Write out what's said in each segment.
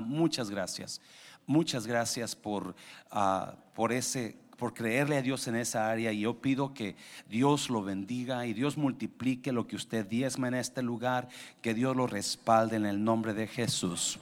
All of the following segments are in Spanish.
muchas gracias. Muchas gracias por, ah, por ese por creerle a Dios en esa área y yo pido que Dios lo bendiga y Dios multiplique lo que usted diezma en este lugar, que Dios lo respalde en el nombre de Jesús.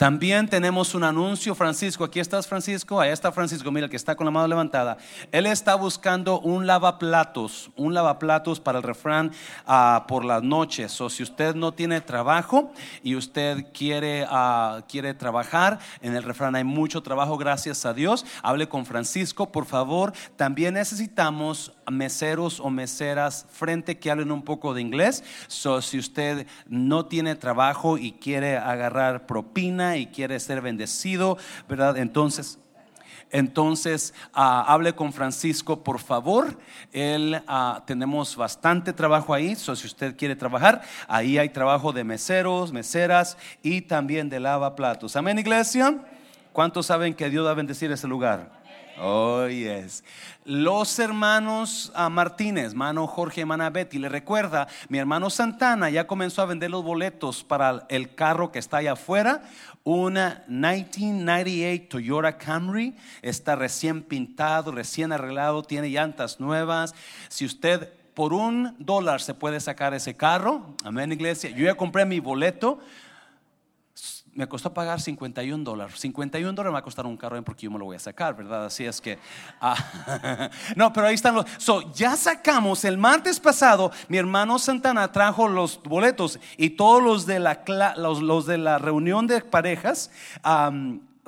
También tenemos un anuncio, Francisco, aquí estás Francisco, ahí está Francisco, mira que está con la mano levantada. Él está buscando un lavaplatos, un lavaplatos para el refrán ah, por las noches. O si usted no tiene trabajo y usted quiere, ah, quiere trabajar, en el refrán hay mucho trabajo, gracias a Dios. Hable con Francisco, por favor. También necesitamos meseros o meseras frente que hablen un poco de inglés. So, si usted no tiene trabajo y quiere agarrar propina y quiere ser bendecido, ¿verdad? Entonces, entonces, ah, hable con Francisco, por favor. Él, ah, tenemos bastante trabajo ahí. So, si usted quiere trabajar, ahí hay trabajo de meseros, meseras y también de lavaplatos. Amén, iglesia. ¿Cuántos saben que Dios va a bendecir ese lugar? Oh, yes. Los hermanos a Martínez, hermano Jorge, hermana Betty, le recuerda, mi hermano Santana ya comenzó a vender los boletos para el carro que está allá afuera, una 1998 Toyota Camry, está recién pintado, recién arreglado, tiene llantas nuevas. Si usted por un dólar se puede sacar ese carro, amén iglesia, yo ya compré mi boleto me costó pagar 51 dólares. 51 dólares me va a costar un carro porque yo me lo voy a sacar, ¿verdad? Así es que... Ah, no, pero ahí están los... So, ya sacamos, el martes pasado, mi hermano Santana trajo los boletos y todos los de la, los, de la reunión de parejas...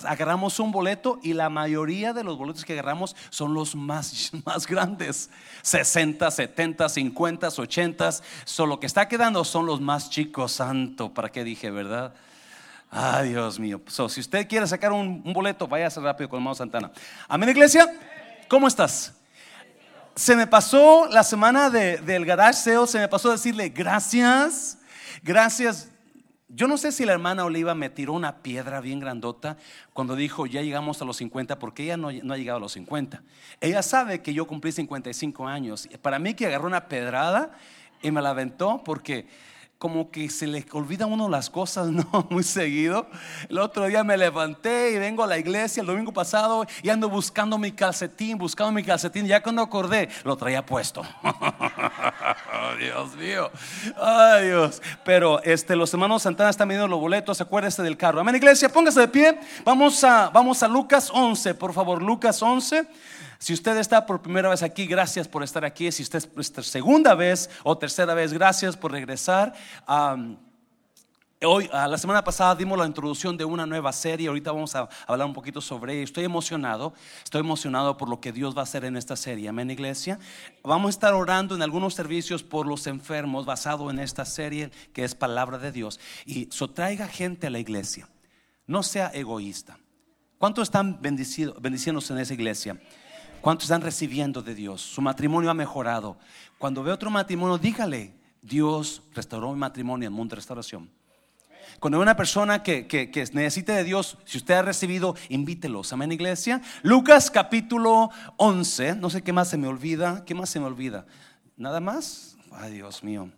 agarramos un boleto y la mayoría de los boletos que agarramos son los más, más grandes. 60, 70, 50, 80. Solo lo que está quedando son los más chicos, santo, ¿para qué dije, verdad? Ay, Dios mío. si usted quiere sacar un, boleto, váyase rápido con el hermano Santana. Amén, iglesia. ¿Cómo estás? Se me pasó la semana del garage sale, se me pasó decirle gracias, gracias. Yo no sé si la hermana Oliva me tiró una piedra bien grandota cuando dijo ya llegamos a los 50, porque ella no, no ha llegado a los 50. Ella sabe que yo cumplí 55 años. Para mí que agarró una pedrada y me la aventó porque como que se le olvida a uno las cosas, ¿no? Muy seguido. El otro día me levanté y vengo a la iglesia el domingo pasado y ando buscando mi calcetín, buscando mi calcetín. Ya cuando acordé, lo traía puesto. Dios mío. Ay, Dios. Pero este, los hermanos Santana están viendo los boletos. Acuérdese del carro. Amén, iglesia. Póngase de pie. Vamos a, vamos a Lucas 11, por favor. Lucas 11. Si usted está por primera vez aquí, gracias por estar aquí. Si usted es segunda vez o tercera vez, gracias por regresar. Hoy, la semana pasada dimos la introducción de una nueva serie, ahorita vamos a hablar un poquito sobre ella. Estoy emocionado, estoy emocionado por lo que Dios va a hacer en esta serie, amén iglesia. Vamos a estar orando en algunos servicios por los enfermos basado en esta serie que es palabra de Dios. Y so traiga gente a la iglesia, no sea egoísta. ¿Cuántos están bendiciéndose en esa iglesia? ¿Cuántos están recibiendo de Dios? Su matrimonio ha mejorado. Cuando ve otro matrimonio, dígale, Dios restauró mi matrimonio en Mundo Restauración. Cuando hay una persona que, que, necesite de Dios, si usted ha recibido, invítelos. Amén, iglesia. Lucas capítulo 11. No sé qué más se me olvida. ¿Qué más se me olvida? ¿Nada más? Ay, Dios mío.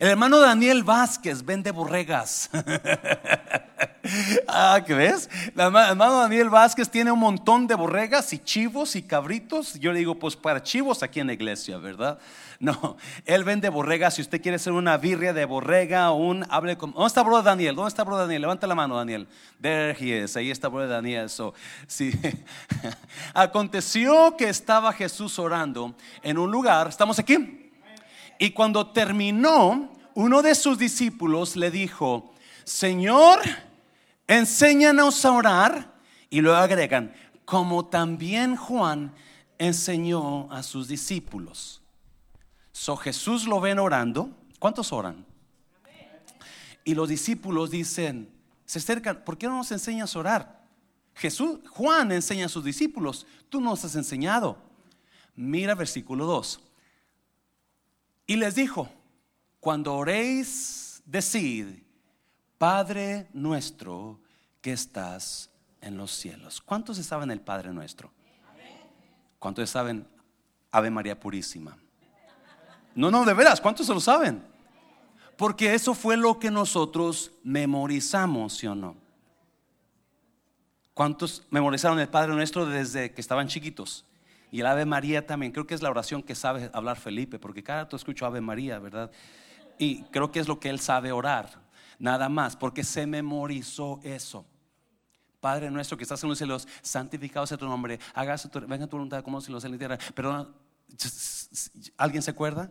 El hermano Daniel Vázquez vende borregas. ah, ¿qué ves? El hermano Daniel Vázquez tiene un montón de borregas y chivos y cabritos. Yo le digo, pues para chivos aquí en la iglesia, ¿verdad? No, él vende borregas. Si usted quiere hacer una birria de borrega, un hable con. ¿Dónde está bro Daniel? ¿Dónde está bro Daniel? Levanta la mano, Daniel. There he is. Ahí está bro Daniel. So, sí. Aconteció que estaba Jesús orando en un lugar. ¿Estamos aquí? Y cuando terminó, uno de sus discípulos le dijo, Señor, enséñanos a orar. Y luego agregan, como también Juan enseñó a sus discípulos. So Jesús lo ven orando. ¿Cuántos oran? Y los discípulos dicen, se acercan, ¿por qué no nos enseñas a orar? Jesús, Juan enseña a sus discípulos, tú nos has enseñado. Mira versículo 2. Y les dijo, cuando oréis, decid, Padre nuestro que estás en los cielos. ¿Cuántos saben el Padre nuestro? ¿Cuántos saben Ave María Purísima? No, no, de veras, ¿cuántos se lo saben? Porque eso fue lo que nosotros memorizamos, ¿sí o no? ¿Cuántos memorizaron el Padre Nuestro desde que estaban chiquitos? Y el Ave María también. Creo que es la oración que sabe hablar Felipe, porque cada rato escucho Ave María, ¿verdad? Y creo que es lo que él sabe orar, nada más, porque se memorizó eso. Padre nuestro que estás en los cielos, santificado sea tu nombre, hágase tu, venga tu voluntad como si lo en la tierra. Pero, ¿alguien se acuerda?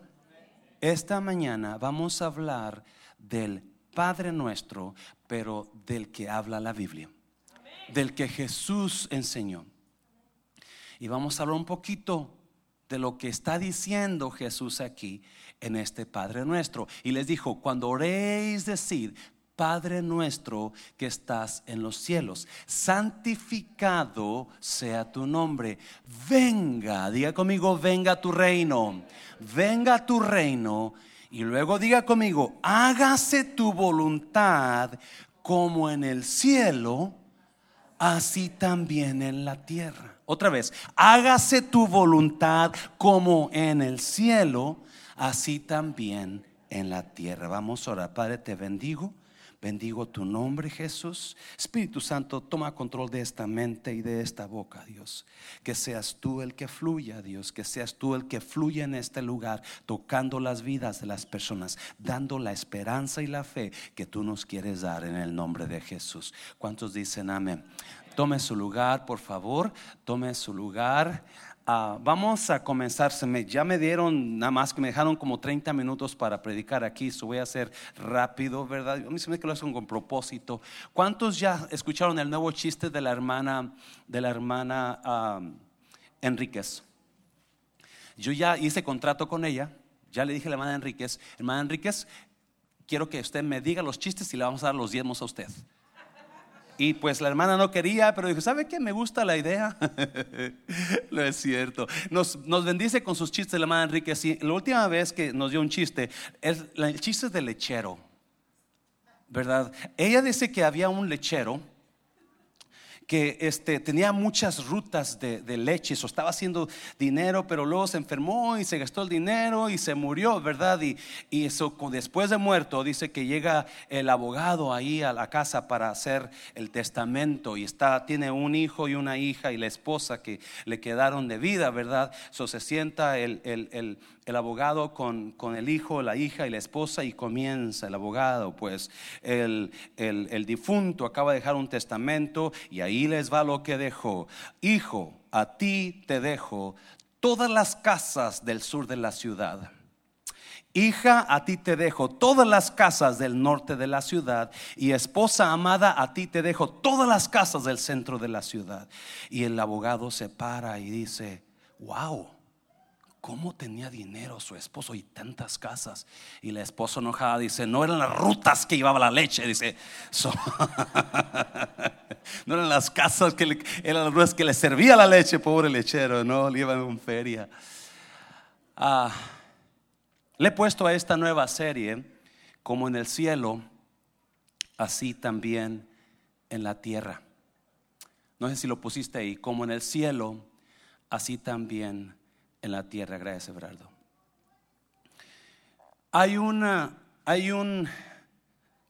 Esta mañana vamos a hablar del Padre nuestro, pero del que habla la Biblia del que Jesús enseñó. Y vamos a hablar un poquito de lo que está diciendo Jesús aquí en este Padre nuestro. Y les dijo, cuando oréis decir, Padre nuestro que estás en los cielos, santificado sea tu nombre. Venga, diga conmigo, venga tu reino, venga tu reino. Y luego diga conmigo, hágase tu voluntad como en el cielo así también en la tierra. Otra vez, hágase tu voluntad como en el cielo, así también en la tierra. Vamos a orar. Padre, te bendigo. Bendigo tu nombre, Jesús. Espíritu Santo, toma control de esta mente y de esta boca, Dios. Que seas tú el que fluya, Dios. Que seas tú el que fluya en este lugar, tocando las vidas de las personas, dando la esperanza y la fe que tú nos quieres dar en el nombre de Jesús. ¿Cuántos dicen amén? Tome su lugar, por favor. Tome su lugar. Ah, vamos a comenzar. ya me dieron, nada más que me dejaron como 30 minutos para predicar aquí. Eso voy a hacer rápido, ¿verdad? A mí se me que lo hacen con propósito. ¿Cuántos ya escucharon el nuevo chiste de la hermana, de la hermana ah, Enríquez? Yo ya hice contrato con ella. Ya le dije a la hermana Enríquez, hermana Enríquez, quiero que usted me diga los chistes y le vamos a dar los diezmos a usted. Y pues la hermana no quería, pero dijo, ¿sabe qué? Me gusta la idea. no es cierto. Nos, bendice con sus chistes la hermana Enrique. Sí, la última vez que nos dio un chiste, es, el chiste del lechero, ¿verdad? Ella dice que había un lechero que este, tenía muchas rutas de, leche, eso estaba haciendo dinero, pero luego se enfermó y se gastó el dinero y se murió, ¿verdad? Y, y eso después de muerto dice que llega el abogado ahí a la casa para hacer el testamento y está, tiene un hijo y una hija y la esposa que le quedaron de vida, ¿verdad? So se sienta el el abogado con, con, el hijo, la hija y la esposa y comienza el abogado, pues el, el, difunto acaba de dejar un testamento y ahí les va lo que dejó. Hijo, a ti te dejo todas las casas del sur de la ciudad. Hija, a ti te dejo todas las casas del norte de la ciudad y esposa amada, a ti te dejo todas las casas del centro de la ciudad. Y el abogado se para y dice, wow ¿Cómo tenía dinero su esposo y tantas casas? Y la esposa enojada dice, no eran las rutas que llevaba la leche, dice, no eran las casas que le, eran las rutas que le servía la leche, pobre lechero, no, le iban en feria. Ah, le he puesto a esta nueva serie, como en el cielo, así también en la tierra. No sé si lo pusiste ahí, como en el cielo, así también en la tierra. Gracias, Everardo. Hay una, hay un,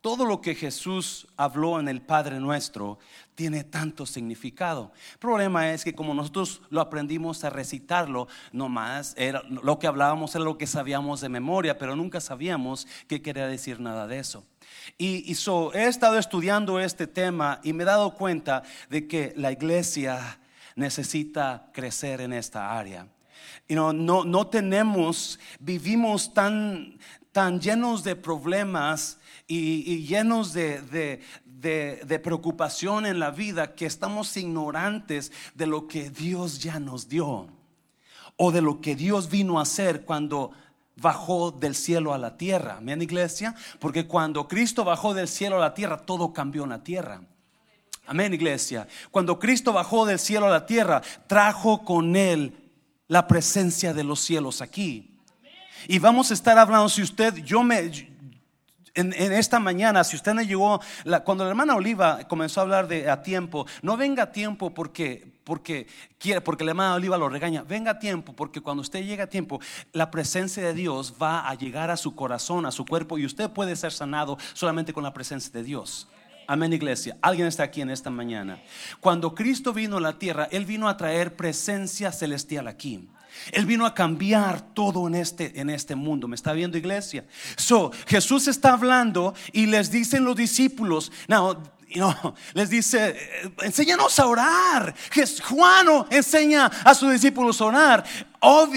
todo lo que Jesús habló en el Padre Nuestro tiene tanto significado. El problema es que como nosotros lo aprendimos a recitarlo, nomás era lo que hablábamos era lo que sabíamos de memoria, pero nunca sabíamos qué quería decir nada de eso. Y, y he estado estudiando este tema y me he dado cuenta de que la iglesia necesita crecer en esta área no, no tenemos, vivimos tan, tan llenos de problemas y, llenos de, de, preocupación en la vida que estamos ignorantes de lo que Dios ya nos dio o de lo que Dios vino a hacer cuando bajó del cielo a la tierra. Amén, iglesia. Porque cuando Cristo bajó del cielo a la tierra, todo cambió en la tierra. Amén, iglesia. Cuando Cristo bajó del cielo a la tierra, trajo con él la presencia de los cielos aquí. Y vamos a estar hablando, si usted, yo me, en, esta mañana, si usted no llegó, cuando la hermana Oliva comenzó a hablar de a tiempo, no venga a tiempo porque porque quiere, porque la hermana Oliva lo regaña. Venga a tiempo, porque cuando usted llega a tiempo, la presencia de Dios va a llegar a su corazón, a su cuerpo, y usted puede ser sanado solamente con la presencia de Dios. Amén, iglesia. Alguien está aquí en esta mañana. Cuando Cristo vino a la tierra, Él vino a traer presencia celestial aquí. Él vino a cambiar todo en este, en este mundo. ¿Me está viendo, iglesia? So, Jesús está hablando y les dicen los discípulos, no, no, les dice, enséñanos a orar. Juan enseña a sus discípulos a orar.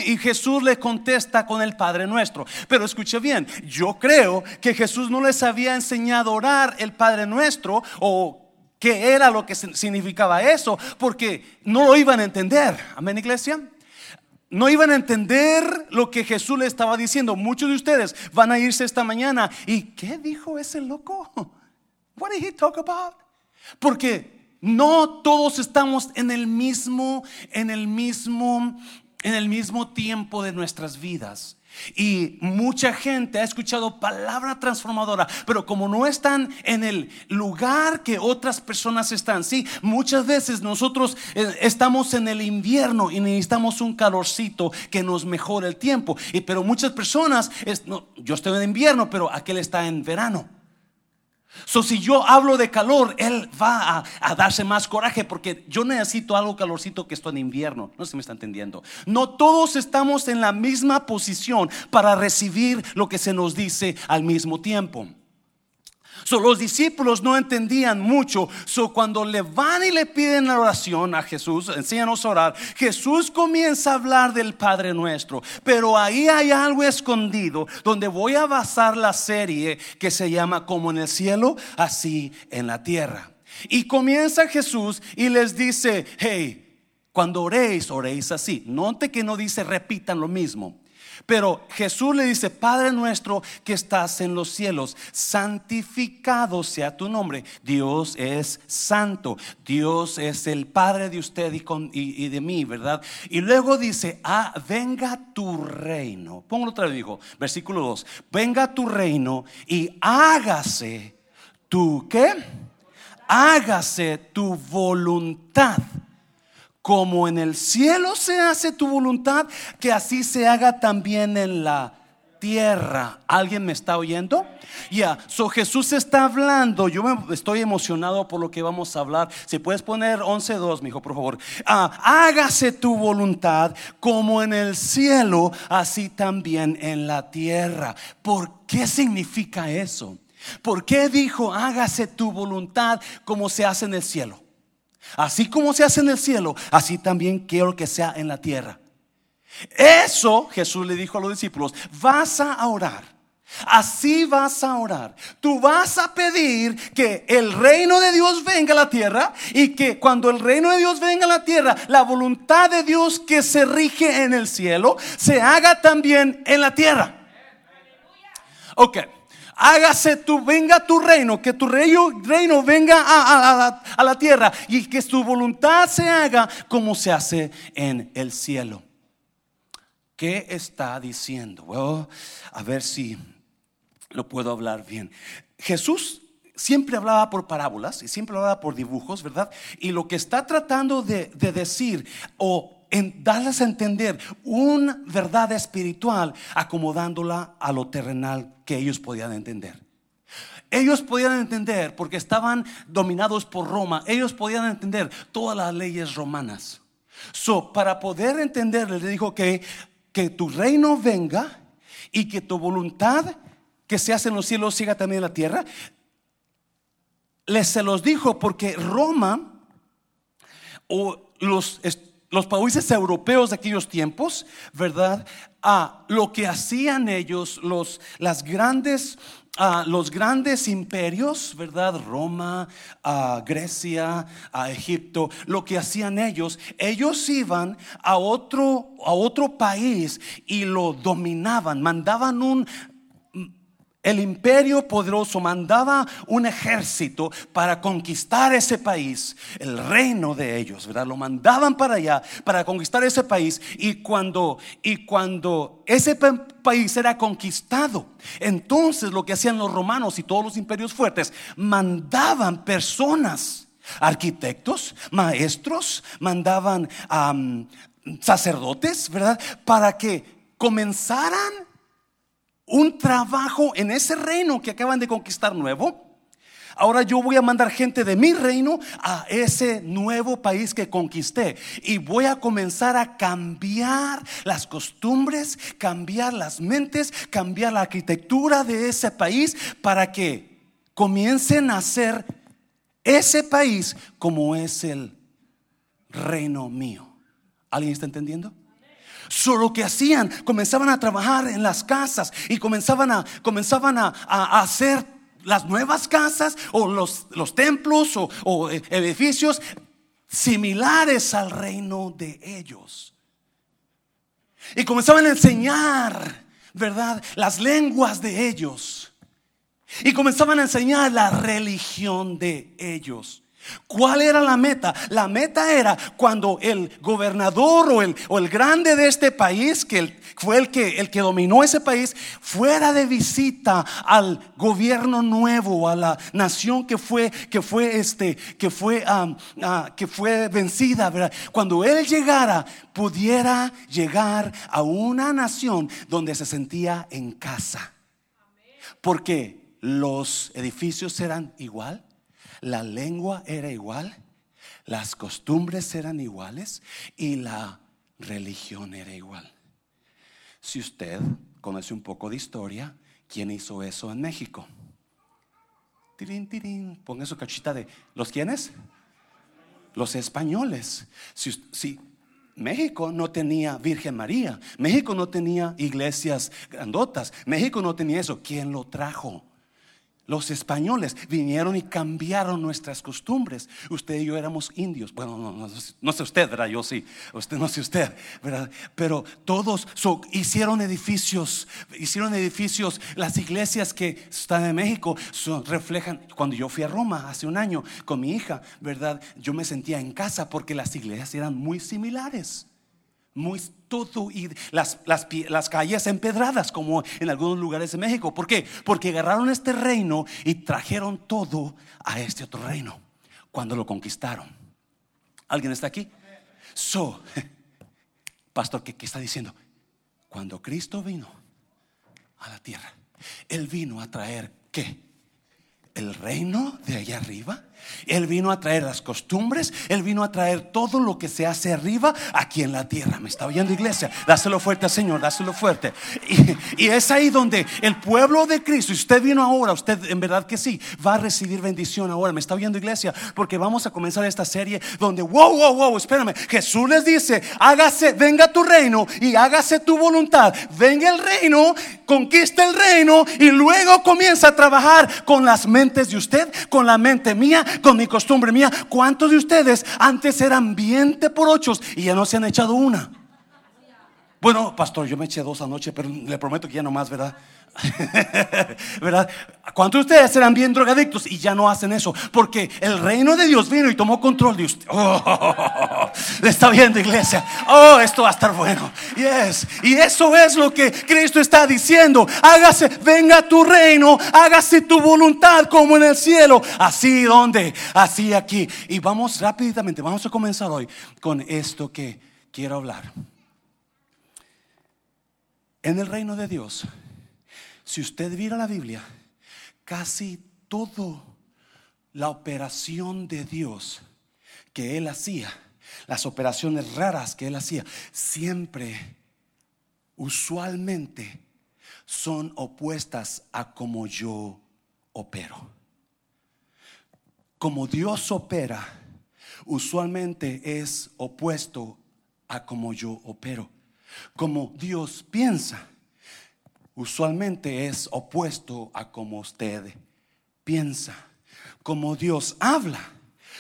Y Jesús le contesta con el Padre nuestro. Pero escuche bien, yo creo que Jesús no les había enseñado a orar el Padre nuestro o qué era lo que significaba eso, porque no lo iban a entender. Amén, iglesia. No iban a entender lo que Jesús le estaba diciendo. Muchos de ustedes van a irse esta mañana. ¿Y qué dijo ese loco? What did he talk about? Porque no todos estamos en el mismo, en el mismo, en el mismo tiempo de nuestras vidas. Y mucha gente ha escuchado palabra transformadora, pero como no están en el lugar que otras personas están, sí, muchas veces nosotros eh, estamos en el invierno y necesitamos un calorcito que nos mejore el tiempo. Pero muchas personas, yo estoy en invierno, pero aquel está en verano. So, si yo hablo de calor, él va a, darse más coraje porque yo necesito algo calorcito que esto en invierno. No si me está entendiendo. No todos estamos en la misma posición para recibir lo que se nos dice al mismo tiempo los discípulos no entendían mucho. So, cuando le van y le piden la oración a Jesús, enséñanos a orar, Jesús comienza a hablar del Padre nuestro. Pero ahí hay algo escondido donde voy a basar la serie que se llama Como en el cielo, así en la tierra. Y comienza Jesús y les dice, hey, cuando oréis, oréis así. Note que no dice repitan lo mismo. Pero Jesús le dice, Padre nuestro que estás en los cielos, santificado sea tu nombre. Dios es santo, Dios es el Padre de usted y, de mí, ¿verdad? Y luego dice, ah, venga tu reino. Póngalo otra vez, dijo, versículo 2, venga tu reino y hágase tu, ¿qué? Hágase tu voluntad como en el cielo se hace tu voluntad, que así se haga también en la tierra. ¿Alguien me está oyendo? Ya, so Jesús está hablando. Yo me estoy emocionado por lo que vamos a hablar. Si puedes poner 11.2, mi hijo, por favor. Ah, hágase tu voluntad como en el cielo, así también en la tierra. ¿Por qué significa eso? ¿Por qué dijo hágase tu voluntad como se hace en el cielo? Así como se hace en el cielo, así también quiero que sea en la tierra. Eso Jesús le dijo a los discípulos, vas a orar. Así vas a orar. Tú vas a pedir que el reino de Dios venga a la tierra y que cuando el reino de Dios venga a la tierra, la voluntad de Dios que se rige en el cielo se haga también en la tierra. Ok hágase tu, venga tu reino, que tu reino, reino venga a, la tierra y que tu voluntad se haga como se hace en el cielo. ¿Qué está diciendo? a ver si lo puedo hablar bien. Jesús siempre hablaba por parábolas y siempre hablaba por dibujos, ¿verdad? Y lo que está tratando de, de decir o en darles a entender una verdad espiritual acomodándola a lo terrenal que ellos podían entender. Ellos podían entender porque estaban dominados por Roma, ellos podían entender todas las leyes romanas. So, para poder entender, les dijo que, que tu reino venga y que tu voluntad que se hace en los cielos siga también en la tierra. Les se los dijo porque Roma o los los países europeos de aquellos tiempos, ¿verdad? A lo que hacían ellos, los, las grandes, los grandes imperios, ¿verdad? Roma, Grecia, Egipto, lo que hacían ellos, ellos iban a otro, a otro país y lo dominaban, mandaban un el imperio poderoso mandaba un ejército para conquistar ese país, el reino de ellos, ¿verdad? Lo mandaban para allá para conquistar ese país y cuando y cuando ese país era conquistado, entonces lo que hacían los romanos y todos los imperios fuertes mandaban personas arquitectos, maestros, mandaban sacerdotes, ¿verdad? Para que comenzaran un trabajo en ese reino que acaban de conquistar nuevo. Ahora yo voy a mandar gente de mi reino a ese nuevo país que conquisté. Y voy a comenzar a cambiar las costumbres, cambiar las mentes, cambiar la arquitectura de ese país para que comiencen a ser ese país como es el reino mío. ¿Alguien está entendiendo? Solo que hacían, comenzaban a trabajar en las casas y comenzaban a, comenzaban a, hacer las nuevas casas o los, los templos o, o edificios similares al reino de ellos. Y comenzaban a enseñar, ¿verdad? Las lenguas de ellos. Y comenzaban a enseñar la religión de ellos. ¿Cuál era la meta? La meta era cuando el gobernador o el, o el grande de este país, que fue el que, el que dominó ese país, fuera de visita al gobierno nuevo, a la nación que fue, que fue, este, que fue, que fue vencida. Cuando él llegara, pudiera llegar a una nación donde se sentía en casa. Porque los edificios eran igual, la lengua era igual, las costumbres eran iguales y la religión era igual. Si usted conoce un poco de historia, ¿quién hizo eso en México? Tirín, tirín, ponga su cachita de ¿los quiénes? Los españoles. Si, si México no tenía Virgen María, México no tenía iglesias grandotas, México no tenía eso, ¿quién lo trajo? Los españoles vinieron y cambiaron nuestras costumbres. Usted y yo éramos indios. Bueno, no, sé usted, ¿verdad? Yo sí. Usted no sé usted, ¿verdad? Pero todos hicieron edificios, hicieron edificios. Las iglesias que están en México reflejan. Cuando yo fui a Roma hace un año con mi hija, ¿verdad? Yo me sentía en casa porque las iglesias eran muy similares muy todo y las, las, calles empedradas como en algunos lugares de México. ¿Por qué? Porque agarraron este reino y trajeron todo a este otro reino cuando lo conquistaron. ¿Alguien está aquí? So, pastor, ¿qué, qué está diciendo? Cuando Cristo vino a la tierra, Él vino a traer qué? El reino de allá arriba él vino a traer las costumbres, Él vino a traer todo lo que se hace arriba aquí en la tierra. ¿Me está oyendo iglesia? Dáselo fuerte al Señor, dáselo fuerte. Y, es ahí donde el pueblo de Cristo, y usted vino ahora, usted en verdad que sí, va a recibir bendición ahora. ¿Me está oyendo iglesia? Porque vamos a comenzar esta serie donde, wow, wow, wow, espérame, Jesús les dice, hágase, venga tu reino y hágase tu voluntad. Venga el reino, conquista el reino y luego comienza a trabajar con las mentes de usted, con la mente mía con mi costumbre mía. ¿Cuántos de ustedes antes eran 20 por ocho y ya no se han echado una? Bueno, pastor, yo me eché dos anoche, pero le prometo que ya no más, ¿verdad? ¿Verdad? ¿Cuántos de ustedes eran bien drogadictos y ya no hacen eso? Porque el reino de Dios vino y tomó control de usted. Oh, está viendo, iglesia. Oh, esto va a estar bueno. Yes. Y eso es lo que Cristo está diciendo. Hágase, venga tu reino, hágase tu voluntad como en el cielo. Así donde, así aquí. Y vamos rápidamente, vamos a comenzar hoy con esto que quiero hablar. En el reino de Dios si usted viera la Biblia, casi todo la operación de Dios que él hacía, las operaciones raras que él hacía, siempre, usualmente, son opuestas a como yo opero. Como Dios opera, usualmente es opuesto a como yo opero. Como Dios piensa, usualmente es opuesto a como usted piensa. Como Dios habla,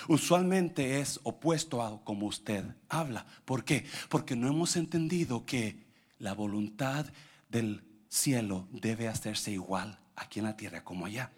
usualmente es opuesto a como usted habla. ¿Por qué? Porque no hemos entendido que la voluntad del cielo debe hacerse igual aquí en la tierra como allá.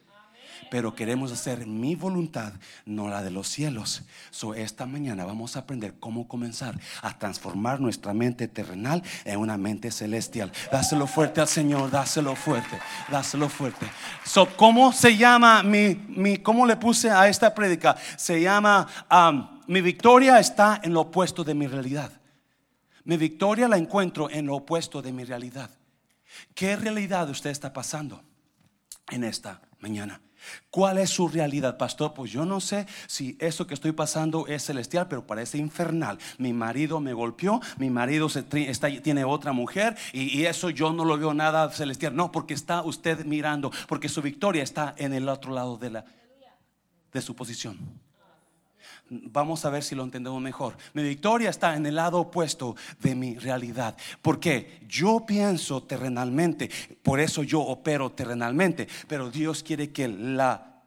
Pero queremos hacer mi voluntad, no la de los cielos. So, esta mañana vamos a aprender cómo comenzar a transformar nuestra mente terrenal en una mente celestial. Dáselo fuerte al Señor, dáselo fuerte, dáselo fuerte. So, ¿Cómo se llama mi, mi, cómo le puse a esta prédica? Se llama, um, mi victoria está en lo opuesto de mi realidad. Mi victoria la encuentro en lo opuesto de mi realidad. ¿Qué realidad usted está pasando en esta mañana? ¿Cuál es su realidad, pastor? Pues yo no sé si eso que estoy pasando es celestial, pero parece infernal. Mi marido me golpeó, mi marido tiene otra mujer y, eso yo no lo veo nada celestial. No, porque está usted mirando, porque su victoria está en el otro lado de, la, de su posición. Vamos a ver si lo entendemos mejor. Mi victoria está en el lado opuesto de mi realidad. Porque yo pienso terrenalmente, por eso yo opero terrenalmente. Pero Dios quiere que la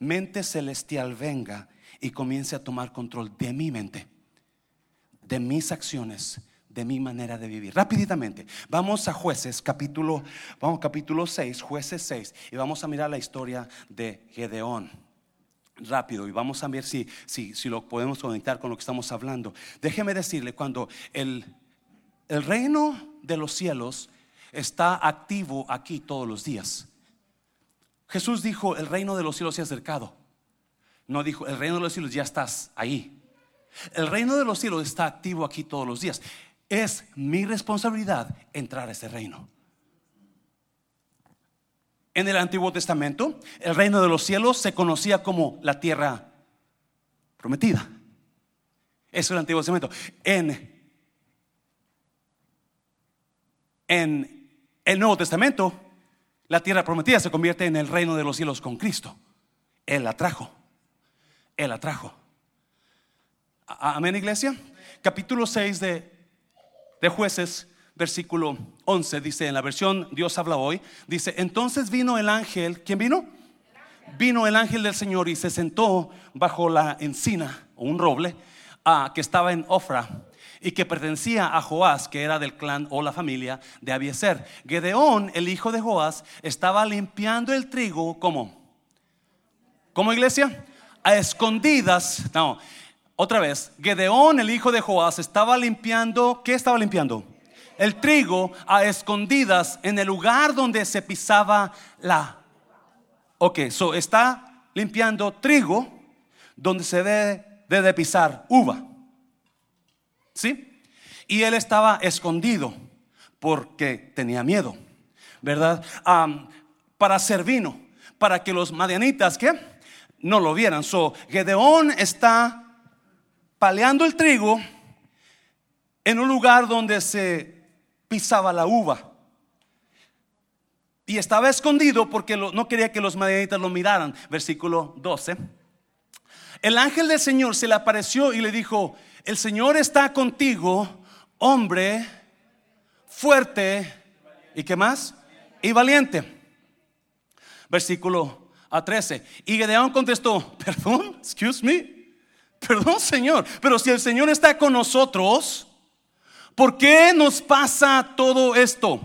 mente celestial venga y comience a tomar control de mi mente, de mis acciones, de mi manera de vivir. Rapiditamente, vamos a jueces, capítulo, vamos capítulo 6, jueces 6, y vamos a mirar la historia de Gedeón rápido y vamos a ver si, si, si lo podemos conectar con lo que estamos hablando. Déjeme decirle, cuando el, el reino de los cielos está activo aquí todos los días. Jesús dijo, el reino de los cielos se ha acercado. No dijo, el reino de los cielos ya estás ahí. El reino de los cielos está activo aquí todos los días. Es mi responsabilidad entrar a ese reino. En el Antiguo Testamento, el reino de los cielos se conocía como la tierra prometida. Eso es el Antiguo Testamento. En, el Nuevo Testamento, la tierra prometida se convierte en el reino de los cielos con Cristo. Él la trajo. Él la trajo. Amén, iglesia. Capítulo 6 de, de jueces versículo 11, dice en la versión Dios habla hoy, dice, entonces vino el ángel, ¿quién vino? Vino el ángel del Señor y se sentó bajo la encina o un roble ah, que estaba en Ofra y que pertenecía a Joás, que era del clan o la familia de Abieser. Gedeón, el hijo de Joás, estaba limpiando el trigo, ¿cómo? ¿Cómo iglesia? A escondidas. No, otra vez, Gedeón, el hijo de Joás, estaba limpiando, ¿qué estaba limpiando? El trigo a escondidas en el lugar donde se pisaba la. Ok, so está limpiando trigo donde se debe, de pisar uva. ¿Sí? Y él estaba escondido porque tenía miedo, ¿verdad? para hacer vino, para que los madianitas, ¿qué? No lo vieran. So, Gedeón está paleando el trigo en un lugar donde se pisaba la uva. Y estaba escondido porque no quería que los madianitas lo miraran. Versículo 12. El ángel del Señor se le apareció y le dijo, el Señor está contigo, hombre fuerte y qué más? Y valiente. Versículo a 13. Y Gedeón contestó, perdón, excuse me, perdón Señor, pero si el Señor está con nosotros, ¿Por qué nos pasa todo esto?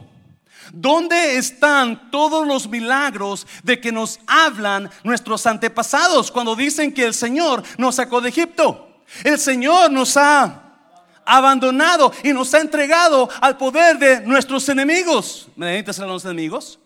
¿Dónde están todos los milagros de que nos hablan nuestros antepasados cuando dicen que el Señor nos sacó de Egipto? El Señor nos ha abandonado y nos ha entregado al poder de nuestros enemigos. ¿Me ser los enemigos?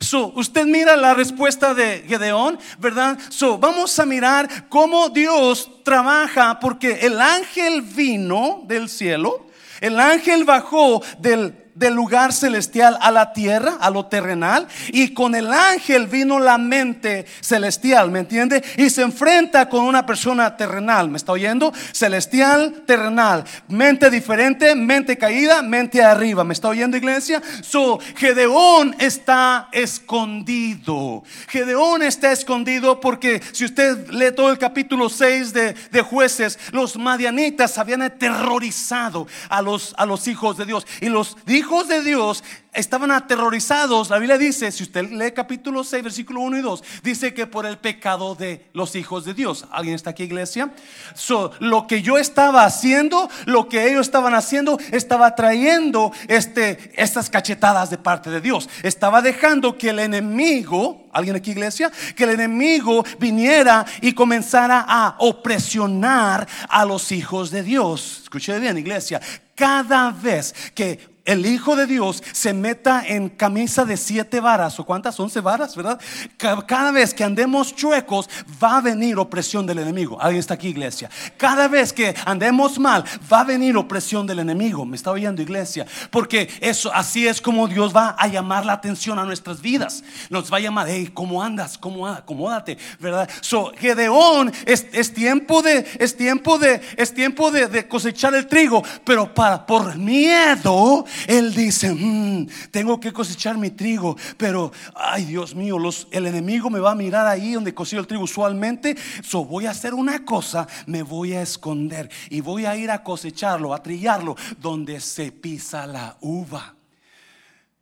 So, usted mira la respuesta de Gedeón, ¿verdad? So, vamos a mirar cómo Dios trabaja porque el ángel vino del cielo el ángel bajó del del lugar celestial a la tierra, a lo terrenal, y con el ángel vino la mente celestial, ¿me entiende? Y se enfrenta con una persona terrenal, ¿me está oyendo? Celestial, terrenal, mente diferente, mente caída, mente arriba, ¿me está oyendo iglesia? So, Gedeón está escondido. Gedeón está escondido porque si usted lee todo el capítulo 6 de, de jueces, los madianitas habían aterrorizado a los, a los hijos de Dios y los dijo hijos de Dios estaban aterrorizados. La Biblia dice, si usted lee capítulo 6, versículo 1 y 2, dice que por el pecado de los hijos de Dios. ¿Alguien está aquí, iglesia? So, lo que yo estaba haciendo, lo que ellos estaban haciendo, estaba trayendo este, estas cachetadas de parte de Dios. Estaba dejando que el enemigo, ¿alguien aquí, iglesia? Que el enemigo viniera y comenzara a opresionar a los hijos de Dios. Escuche bien, iglesia. Cada vez que el Hijo de Dios se meta en camisa de siete varas, o cuántas, once varas, ¿verdad? Cada vez que andemos chuecos, va a venir opresión del enemigo. Alguien está aquí, iglesia. Cada vez que andemos mal, va a venir opresión del enemigo. Me está oyendo, iglesia. Porque eso, así es como Dios va a llamar la atención a nuestras vidas. Nos va a llamar, hey, ¿cómo andas? ¿Cómo acomódate? ¿Verdad? So, Gedeón es, tiempo de, es tiempo de, es tiempo de, de cosechar el trigo, pero para, por miedo, él dice, mm, tengo que cosechar mi trigo, pero, ay Dios mío, los, el enemigo me va a mirar ahí donde cosecho el trigo usualmente, so voy a hacer una cosa, me voy a esconder y voy a ir a cosecharlo, a trillarlo, donde se pisa la uva.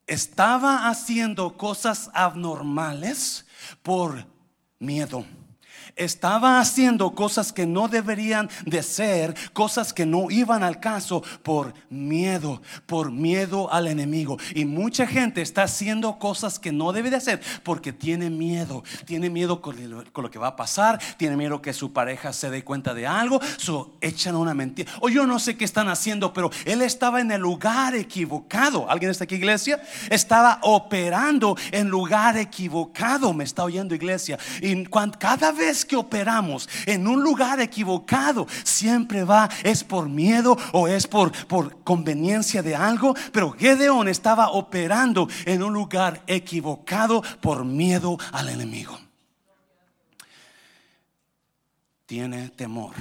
Estaba haciendo cosas abnormales por miedo estaba haciendo cosas que no deberían de ser, cosas que no iban al caso por miedo, por miedo al enemigo. Y mucha gente está haciendo cosas que no debe de hacer porque tiene miedo, tiene miedo con lo, que va a pasar, tiene miedo que su pareja se dé cuenta de algo, so echan una mentira. O yo no sé qué están haciendo, pero él estaba en el lugar equivocado. ¿Alguien está aquí, iglesia? Estaba operando en lugar equivocado. Me está oyendo, iglesia. Y cada vez que operamos en un lugar equivocado siempre va, es por miedo o es por, por conveniencia de algo, pero Gedeón estaba operando en un lugar equivocado por miedo al enemigo. Tiene temor.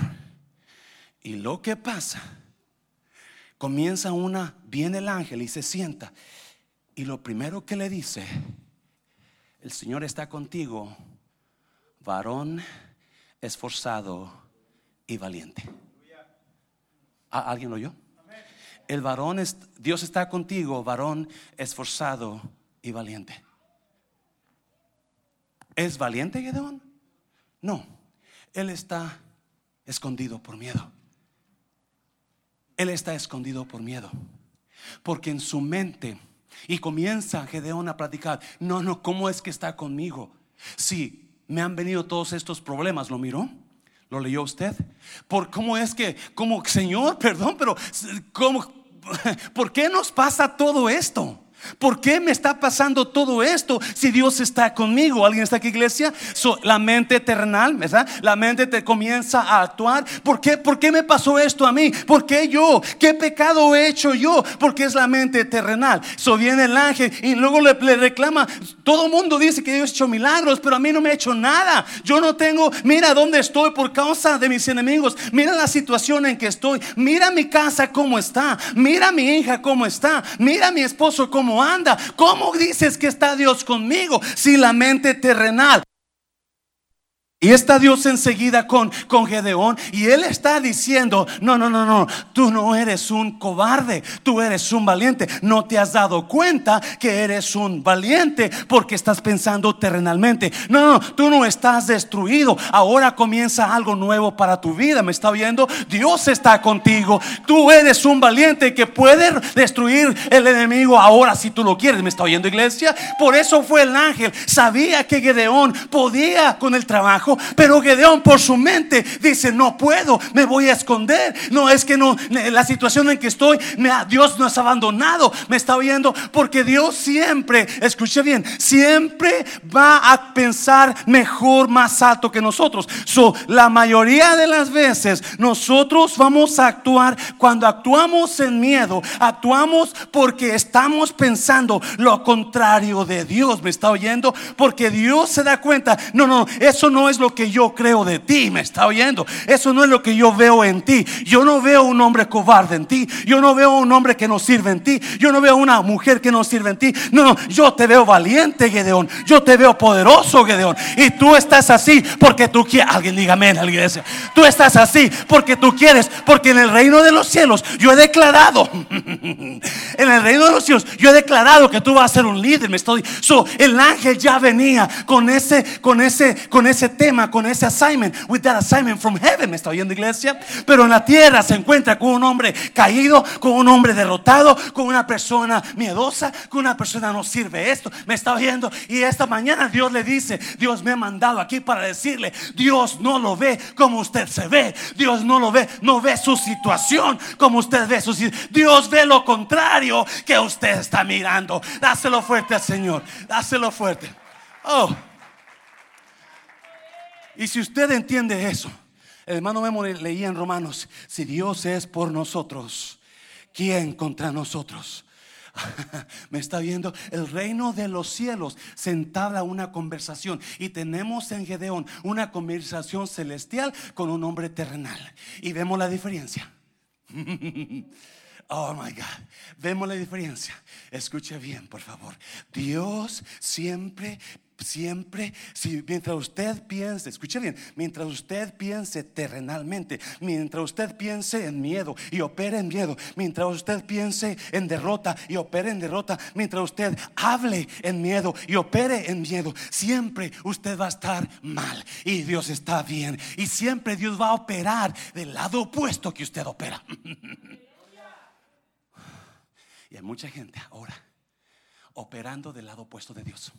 Y lo que pasa, comienza una, viene el ángel y se sienta. Y lo primero que le dice, el Señor está contigo varón esforzado y valiente. ¿Alguien lo oyó? El varón es, Dios está contigo, varón esforzado y valiente. ¿Es valiente Gedeón? No, él está escondido por miedo. Él está escondido por miedo. Porque en su mente, y comienza Gedeón a platicar, no, no, ¿cómo es que está conmigo? Si me han venido todos estos problemas. ¿Lo miró? ¿Lo leyó usted? ¿Por cómo es que, como Señor, perdón, pero ¿cómo, ¿por qué nos pasa todo esto? ¿Por qué me está pasando todo esto si Dios está conmigo? ¿Alguien está aquí, iglesia? la mente terrenal, ¿verdad? La mente te comienza a actuar. ¿Por qué? ¿Por qué me pasó esto a mí? ¿Por qué yo? ¿Qué pecado he hecho yo? Porque es la mente terrenal. So viene el ángel y luego le, reclama. Todo el mundo dice que Dios ha hecho milagros, pero a mí no me ha hecho nada. Yo no tengo, mira dónde estoy por causa de mis enemigos. Mira la situación en que estoy. Mira mi casa cómo está. Mira mi hija cómo está. Mira mi esposo cómo anda. ¿Cómo dices que está Dios conmigo si la mente terrenal y está Dios enseguida con, con Gedeón y él está diciendo, no, no, no, no, tú no eres un cobarde, tú eres un valiente. No te has dado cuenta que eres un valiente porque estás pensando terrenalmente. No, no, tú no estás destruido. Ahora comienza algo nuevo para tu vida. ¿Me está oyendo? Dios está contigo. Tú eres un valiente que puede destruir el enemigo ahora si tú lo quieres. ¿Me está oyendo iglesia? Por eso fue el ángel. Sabía que Gedeón podía con el trabajo pero Gedeón por su mente dice, no puedo, me voy a esconder. No, es que no, la situación en que estoy, Dios nos ha abandonado, me está oyendo, porque Dios siempre, escuche bien, siempre va a pensar mejor, más alto que nosotros. So, la mayoría de las veces nosotros vamos a actuar cuando actuamos en miedo, actuamos porque estamos pensando lo contrario de Dios, me está oyendo, porque Dios se da cuenta, no, no, eso no es es lo que yo creo de ti, me está oyendo. Eso no es lo que yo veo en ti. Yo no veo un hombre cobarde en ti. Yo no veo un hombre que no sirve en ti. Yo no veo una mujer que no sirve en ti. No, no, yo te veo valiente, Gedeón. Yo te veo poderoso, Gedeón. Y tú estás así porque tú quieres. Alguien dígame en la iglesia. Tú estás así porque tú quieres. Porque en el reino de los cielos yo he declarado. en el reino de los cielos yo he declarado que tú vas a ser un líder. Me estoy. So, el ángel ya venía con ese, con ese, con ese tema, con ese assignment. With that assignment from heaven. Me está oyendo, iglesia. Pero en la tierra se encuentra con un hombre caído, con un hombre derrotado, con una persona miedosa, con una persona no sirve esto. Me está oyendo. Y esta mañana Dios le dice: Dios me ha mandado aquí para decirle: Dios no lo ve como usted se ve. Dios no lo ve, no ve su situación como usted ve su situación. Dios ve lo contrario que usted está mirando. Dáselo fuerte al Señor. Dáselo fuerte. Oh. Y si usted entiende eso, el hermano Memo leía en Romanos, si Dios es por nosotros, ¿quién contra nosotros? Me está viendo el reino de los cielos se una conversación y tenemos en Gedeón una conversación celestial con un hombre terrenal y vemos la diferencia. Oh my God, vemos la diferencia. Escuche bien, por favor. Dios siempre siempre, si, mientras usted piense, escuche bien, mientras usted piense terrenalmente, mientras usted piense en miedo y opere en miedo, mientras usted piense en derrota y opere en derrota, mientras usted hable en miedo y opere en miedo, siempre usted va a estar mal y Dios está bien y siempre Dios va a operar del lado opuesto que usted opera. y hay mucha gente ahora operando del lado opuesto de Dios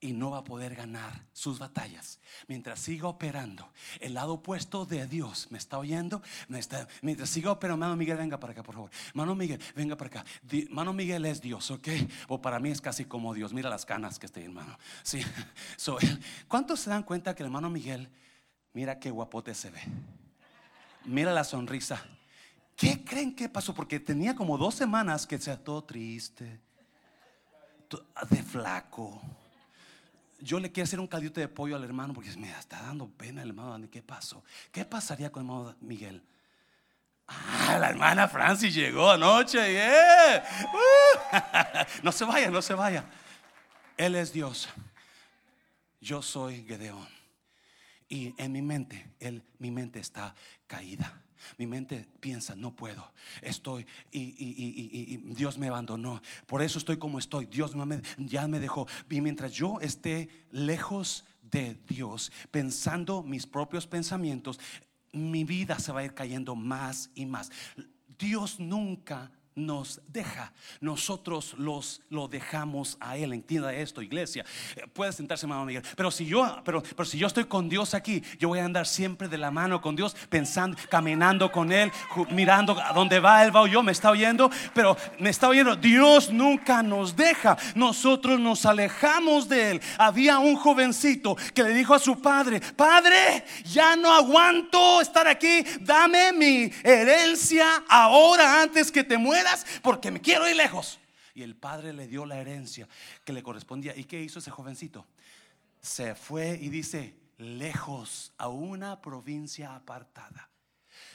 y no va a poder ganar sus batallas mientras siga operando el lado opuesto de Dios. ¿Me está oyendo? mientras siga operando, mano Miguel, venga para acá, por favor. Mano Miguel, venga para acá. mano Miguel es Dios, ¿ok? O para mí es casi como Dios. Mira las canas que estoy, hermano. Sí. ¿Cuántos se dan cuenta que el hermano Miguel, mira qué guapote se ve? Mira la sonrisa. ¿Qué creen que pasó? Porque tenía como dos semanas que se todo triste, de flaco yo le quiero hacer un caldito de pollo al hermano porque me está dando pena el hermano. ¿Qué pasó? ¿Qué pasaría con el hermano Miguel? Ah, la hermana Francis llegó anoche. Uh. no se vaya, no se vaya. Él es Dios. Yo soy Gedeón. Y en mi mente, él, mi mente está caída. Mi mente piensa, no puedo, estoy y, Dios me abandonó. Por eso estoy como estoy. Dios ya me dejó. Y mientras yo esté lejos de Dios, pensando mis propios pensamientos, mi vida se va a ir cayendo más y más. Dios nunca nos deja, nosotros los, lo dejamos a Él. Entienda esto, iglesia. Eh, puede sentarse, mamá Miguel. Pero si yo, pero, pero si yo estoy con Dios aquí, yo voy a andar siempre de la mano con Dios, pensando, caminando con Él, mirando a dónde va Él, va o yo. Me está oyendo, pero me está oyendo. Dios nunca nos deja. Nosotros nos alejamos de Él. Había un jovencito que le dijo a su padre: Padre, ya no aguanto estar aquí. Dame mi herencia ahora antes que te muera porque me quiero ir lejos. Y el padre le dio la herencia que le correspondía. ¿Y qué hizo ese jovencito? Se fue y dice, lejos a una provincia apartada.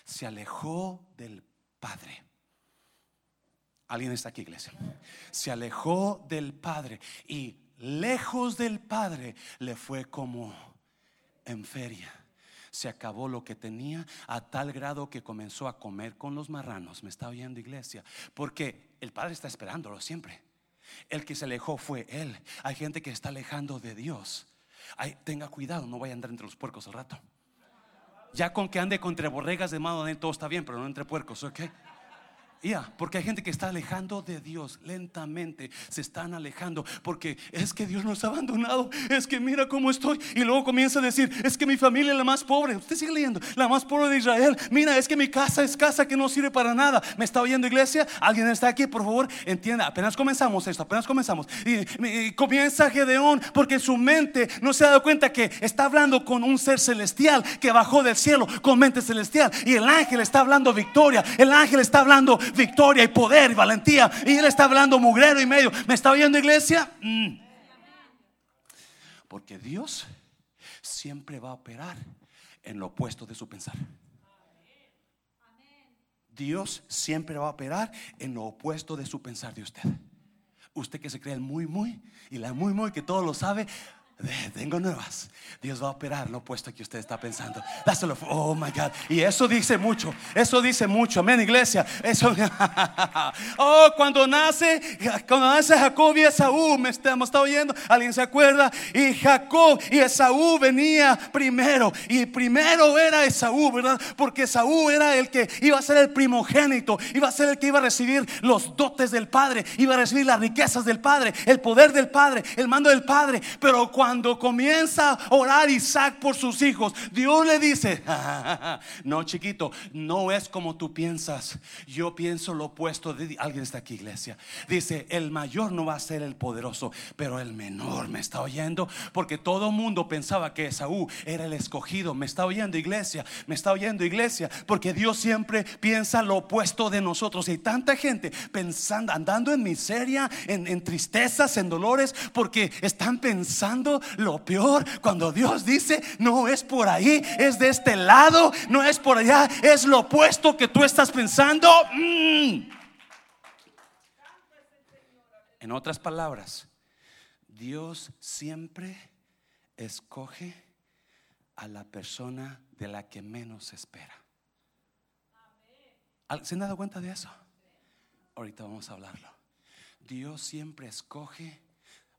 Se alejó del padre. ¿Alguien está aquí, iglesia? Se alejó del padre y lejos del padre le fue como en feria se acabó lo que tenía a tal grado que comenzó a comer con los marranos. Me está oyendo iglesia, porque el Padre está esperándolo siempre. El que se alejó fue Él. Hay gente que está alejando de Dios. tenga cuidado, no vaya a andar entre los puercos al rato. Ya con que ande entre borregas de mano, todo está bien, pero no entre puercos, ¿ok? Porque hay gente que está alejando de Dios lentamente, se están alejando porque es que Dios nos ha abandonado, es que mira cómo estoy y luego comienza a decir, es que mi familia es la más pobre, usted sigue leyendo, la más pobre de Israel, mira, es que mi casa es casa que no sirve para nada, ¿me está oyendo iglesia? ¿Alguien está aquí? Por favor, entienda, apenas comenzamos esto, apenas comenzamos y, comienza Gedeón porque su mente no se ha dado cuenta que está hablando con un ser celestial que bajó del cielo con mente celestial y el ángel está hablando victoria, el ángel está hablando victoria y poder y valentía. Y él está hablando mugrero y medio. ¿Me está oyendo iglesia? Mm. Porque Dios siempre va a operar en lo opuesto de su pensar. Dios siempre va a operar en lo opuesto de su pensar de usted. Usted que se cree el muy, muy y la muy, muy que todo lo sabe, tengo nuevas. Dios va a operar lo opuesto que usted está pensando. Dáselo. Oh my God. Y eso dice mucho. Eso dice mucho. Amén, iglesia. Eso. oh, cuando nace, cuando nace Jacob y Esaú, me está oyendo. ¿Alguien se acuerda? Y Jacob y Esaú venía primero. Y primero era Esaú, ¿verdad? Porque Esaú era el que iba a ser el primogénito. Iba a ser el que iba a recibir los dotes del Padre. Iba a recibir las riquezas del Padre. El poder del Padre. El mando del Padre. Pero cuando cuando comienza a orar Isaac por sus hijos, Dios le dice, no chiquito, no es como tú piensas. Yo pienso lo opuesto de alguien está aquí, iglesia. Dice, el mayor no va a ser el poderoso, pero el menor me está oyendo, porque todo mundo pensaba que Esaú era el escogido. Me está oyendo, iglesia, me está oyendo, iglesia, porque Dios siempre piensa lo opuesto de nosotros. Y tanta gente pensando, andando en miseria, en, en tristezas, en dolores, porque están pensando lo peor cuando Dios dice, no es por ahí, es de este lado, no es por allá, es lo opuesto que tú estás pensando. Mm. En otras palabras, Dios siempre escoge a la persona de la que menos espera. ¿Se han dado cuenta de eso? Ahorita vamos a hablarlo. Dios siempre escoge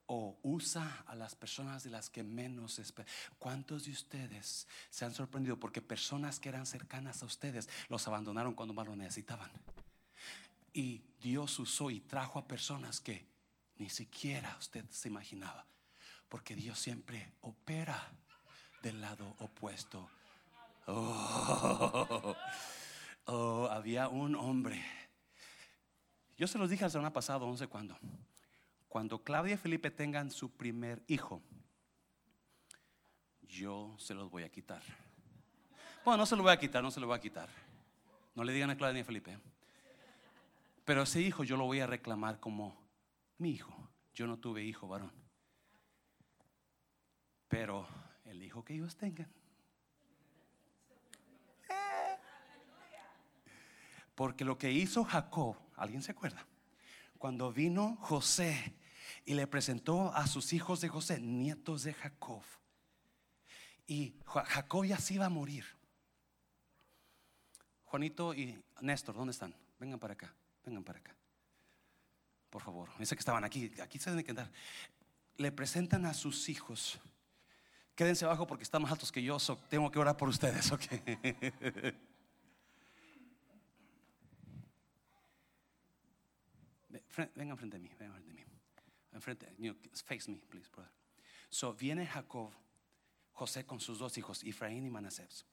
o usa a las personas de las que menos esperan. ¿Cuántos de ustedes se han sorprendido porque personas que eran cercanas a ustedes los abandonaron cuando más lo necesitaban? Y Dios usó y trajo a personas que ni siquiera usted se imaginaba, porque Dios siempre opera del lado opuesto. Oh, oh había un hombre. Yo se los dije la semana pasada, no sé cuándo cuando Claudia y Felipe tengan su primer hijo, yo se los voy a quitar. Bueno, no se lo voy a quitar, no se lo voy a quitar. No le digan a Claudia ni a Felipe. Pero ese hijo yo lo voy a reclamar como mi hijo. Yo no tuve hijo varón. Pero el hijo que ellos tengan. Eh. Porque lo que hizo Jacob, ¿alguien se acuerda? Cuando vino José y le presentó a sus hijos de José, nietos de Jacob. Y Jacob ya se iba a morir. Juanito y Néstor, ¿dónde están? Vengan para acá, vengan para acá. Por favor, dice que estaban aquí, aquí se deben quedar. Le presentan a sus hijos. Quédense abajo porque están más altos que yo, tengo que orar por ustedes, ok. Vengan frente a mí, vengan frente a mí enfrente, face me, please, brother. So viene Jacob, José con sus dos hijos, Efraín y Manasés.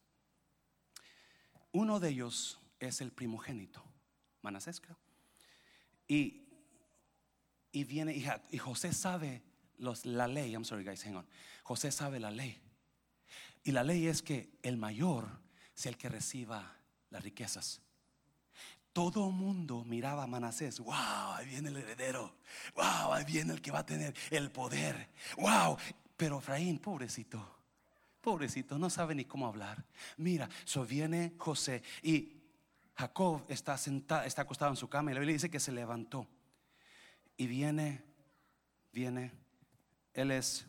Uno de ellos es el primogénito, Manasés creo. Y, y viene, y, José sabe los, la ley, I'm sorry guys, hang on. José sabe la ley. Y la ley es que el mayor sea el que reciba las riquezas. Todo mundo miraba a Manasés. Wow, ahí viene el heredero. Wow, ahí viene el que va a tener el poder. Wow, pero Efraín, pobrecito, pobrecito, no sabe ni cómo hablar. Mira, so viene José y Jacob está sentado, está acostado en su cama y la Biblia dice que se levantó. Y viene, viene, él es,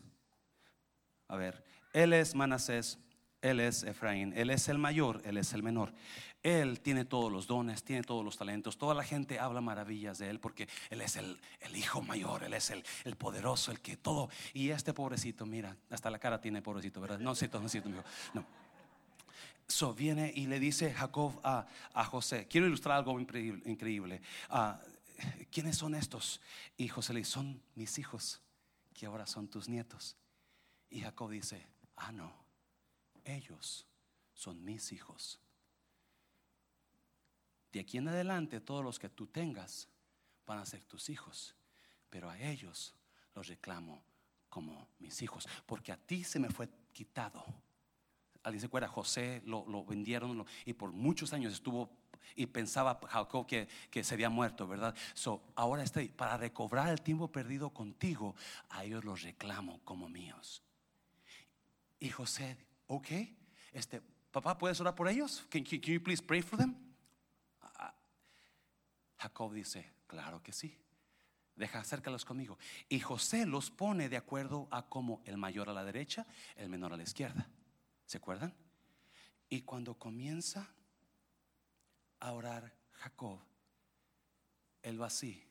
a ver, él es Manasés, él es Efraín, Él es el mayor, Él es el menor. Él tiene todos los dones, tiene todos los talentos. Toda la gente habla maravillas de Él porque Él es el, hijo mayor, Él es el, poderoso, el que todo. Y este pobrecito, mira, hasta la cara tiene pobrecito, ¿verdad? No, cierto, no, cierto, no. So viene y le dice Jacob a, José, quiero ilustrar algo increíble. Ah, ¿Quiénes son estos? Y José le dice, son mis hijos, que ahora son tus nietos. Y Jacob dice, ah, no ellos son mis hijos. De aquí en adelante todos los que tú tengas van a ser tus hijos, pero a ellos los reclamo como mis hijos, porque a ti se me fue quitado. Alguien se acuerda, José lo, vendieron y por muchos años estuvo y pensaba Jacob que, que se había muerto, ¿verdad? So, ahora estoy para recobrar el tiempo perdido contigo, a ellos los reclamo como míos. Y José, ok, este, papá, ¿puedes orar por ellos? Can you please pray for them? Jacob dice, claro que sí. Deja, acércalos conmigo. Y José los pone de acuerdo a como el mayor a la derecha, el menor a la izquierda. ¿Se acuerdan? Y cuando comienza a orar Jacob, él va así.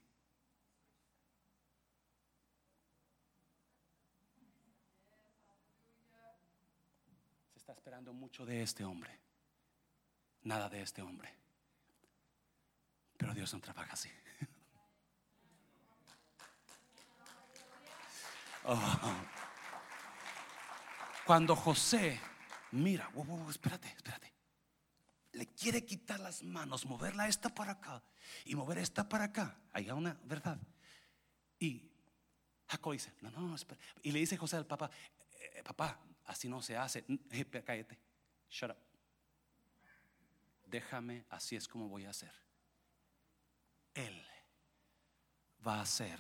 Se está esperando mucho de este hombre. Nada de este hombre. Pero Dios no trabaja así. Oh. Cuando José mira, wow, wow, espérate, espérate. Le quiere quitar las manos, moverla esta para acá y mover esta para acá. Hay una verdad. Y Jacob dice, no, no, espera. Y le dice José al papá, eh, papá, así no se hace. Eh, cállate, shut up. Déjame, así es como voy a hacer. Él va a ser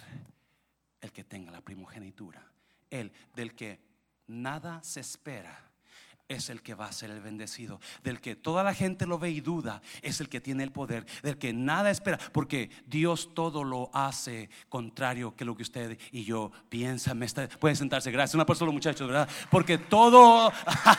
el que tenga la primogenitura. Él, del que nada se espera es el que va a ser el bendecido. Del que toda la gente lo ve y duda, es el que tiene el poder. Del que nada espera, porque Dios todo lo hace contrario que lo que usted y yo piensan. pueden sentarse, gracias. Una persona, muchachos, ¿verdad? Porque todo.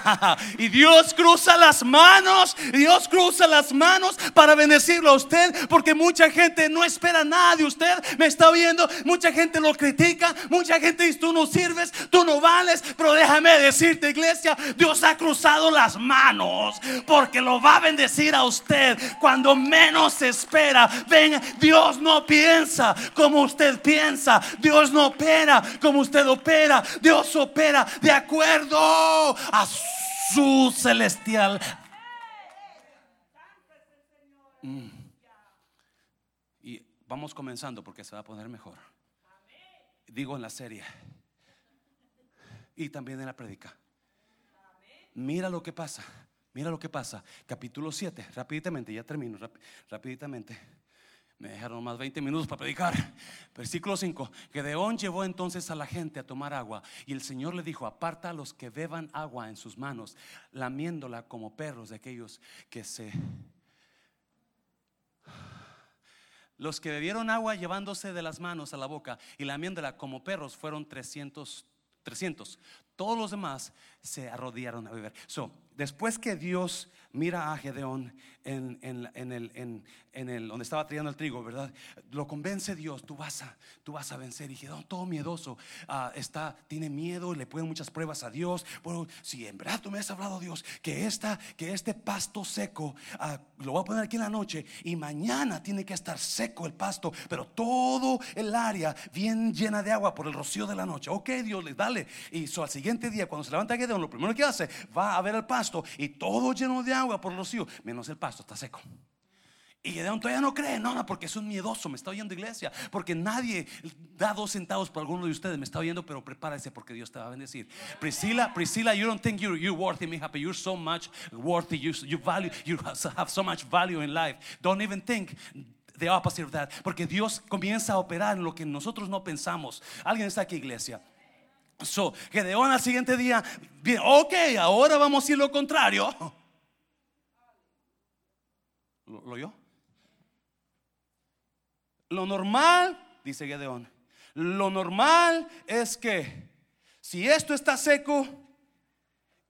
y Dios cruza las manos. Dios cruza las manos para bendecirlo a usted. Porque mucha gente no espera nada de usted. Me está viendo. Mucha gente lo critica. Mucha gente dice: Tú no sirves, tú no vales. Pero déjame decirte, iglesia, Dios ha cruzado las manos porque lo va a bendecir a usted cuando menos se espera. Ven, Dios no piensa como usted piensa. Dios no opera como usted opera. Dios opera de acuerdo a su celestial. Mm. Y vamos comenzando porque se va a poner mejor. Digo en la serie y también en la predica. Mira lo que pasa. Mira lo que pasa. Capítulo 7, rápidamente, ya termino, rápidamente. Me dejaron más 20 minutos para predicar. Versículo 5. Gedeón llevó entonces a la gente a tomar agua y el Señor le dijo, aparta a los que beban agua en sus manos, lamiéndola como perros de aquellos que se... Los que bebieron agua llevándose de las manos a la boca y lamiéndola como perros fueron 300 300. Todos los demás se arrodillaron a beber. So, después que Dios mira a Gedeón en, el, en, el, donde estaba trillando el trigo, ¿verdad? Lo convence Dios, tú vas a, tú vas a vencer. Y Gedeón, todo miedoso, ah, está, tiene miedo, le pone muchas pruebas a Dios. Bueno, si en verdad tú me has hablado, Dios, que, esta, que este pasto seco, ah, lo voy a poner aquí en la noche y mañana tiene que estar seco el pasto, pero todo el área bien llena de agua por el rocío de la noche. Ok, Dios, dale. Y so, al siguiente día, cuando se levanta Gedeón, lo primero que hace, va a ver el pasto y todo lleno de agua por el rocío, menos el pasto está seco. Y Gedeón todavía no cree, no, no, porque es un miedoso, me está oyendo iglesia, porque nadie da dos centavos por alguno de ustedes, me está oyendo, pero prepárese porque Dios te va a bendecir. Priscila, Priscila, you don't think you're, you're worthy, me happy, you're so much worthy, you, you value, you have so much value in life. Don't even think the opposite of that, porque Dios comienza a operar en lo que nosotros no pensamos. Alguien está aquí, iglesia. So, Gedeón al siguiente día, ok, ahora vamos a ir lo contrario. ¿Lo, lo yo? Lo normal, dice Gedeón, lo normal es que si esto está seco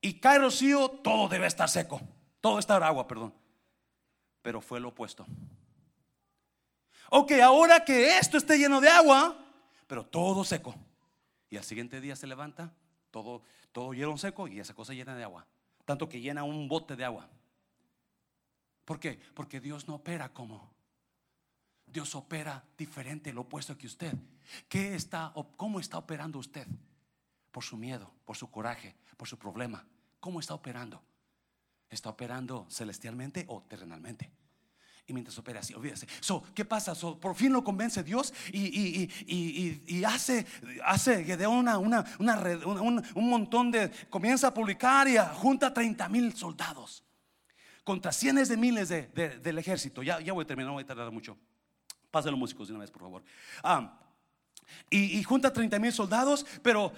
y cae rocío, todo debe estar seco. Todo está agua, perdón. Pero fue lo opuesto. Ok, ahora que esto esté lleno de agua, pero todo seco. Y al siguiente día se levanta, todo, todo hielo seco y esa cosa llena de agua. Tanto que llena un bote de agua. ¿Por qué? Porque Dios no opera como Dios opera diferente, lo opuesto que usted. ¿Qué está, ¿Cómo está operando usted? Por su miedo, por su coraje, por su problema. ¿Cómo está operando? ¿Está operando celestialmente o terrenalmente? Y mientras opera así, olvídese. So, ¿Qué pasa? por fin lo convence Dios y, hace, hace que de una, una, un, montón de. Comienza a publicar y junta 30 mil soldados contra cientos de miles de, del ejército. Ya, ya voy a terminar, no voy a tardar mucho. Pasen los músicos de una vez, por favor. Ah, y, junta 30 mil soldados, pero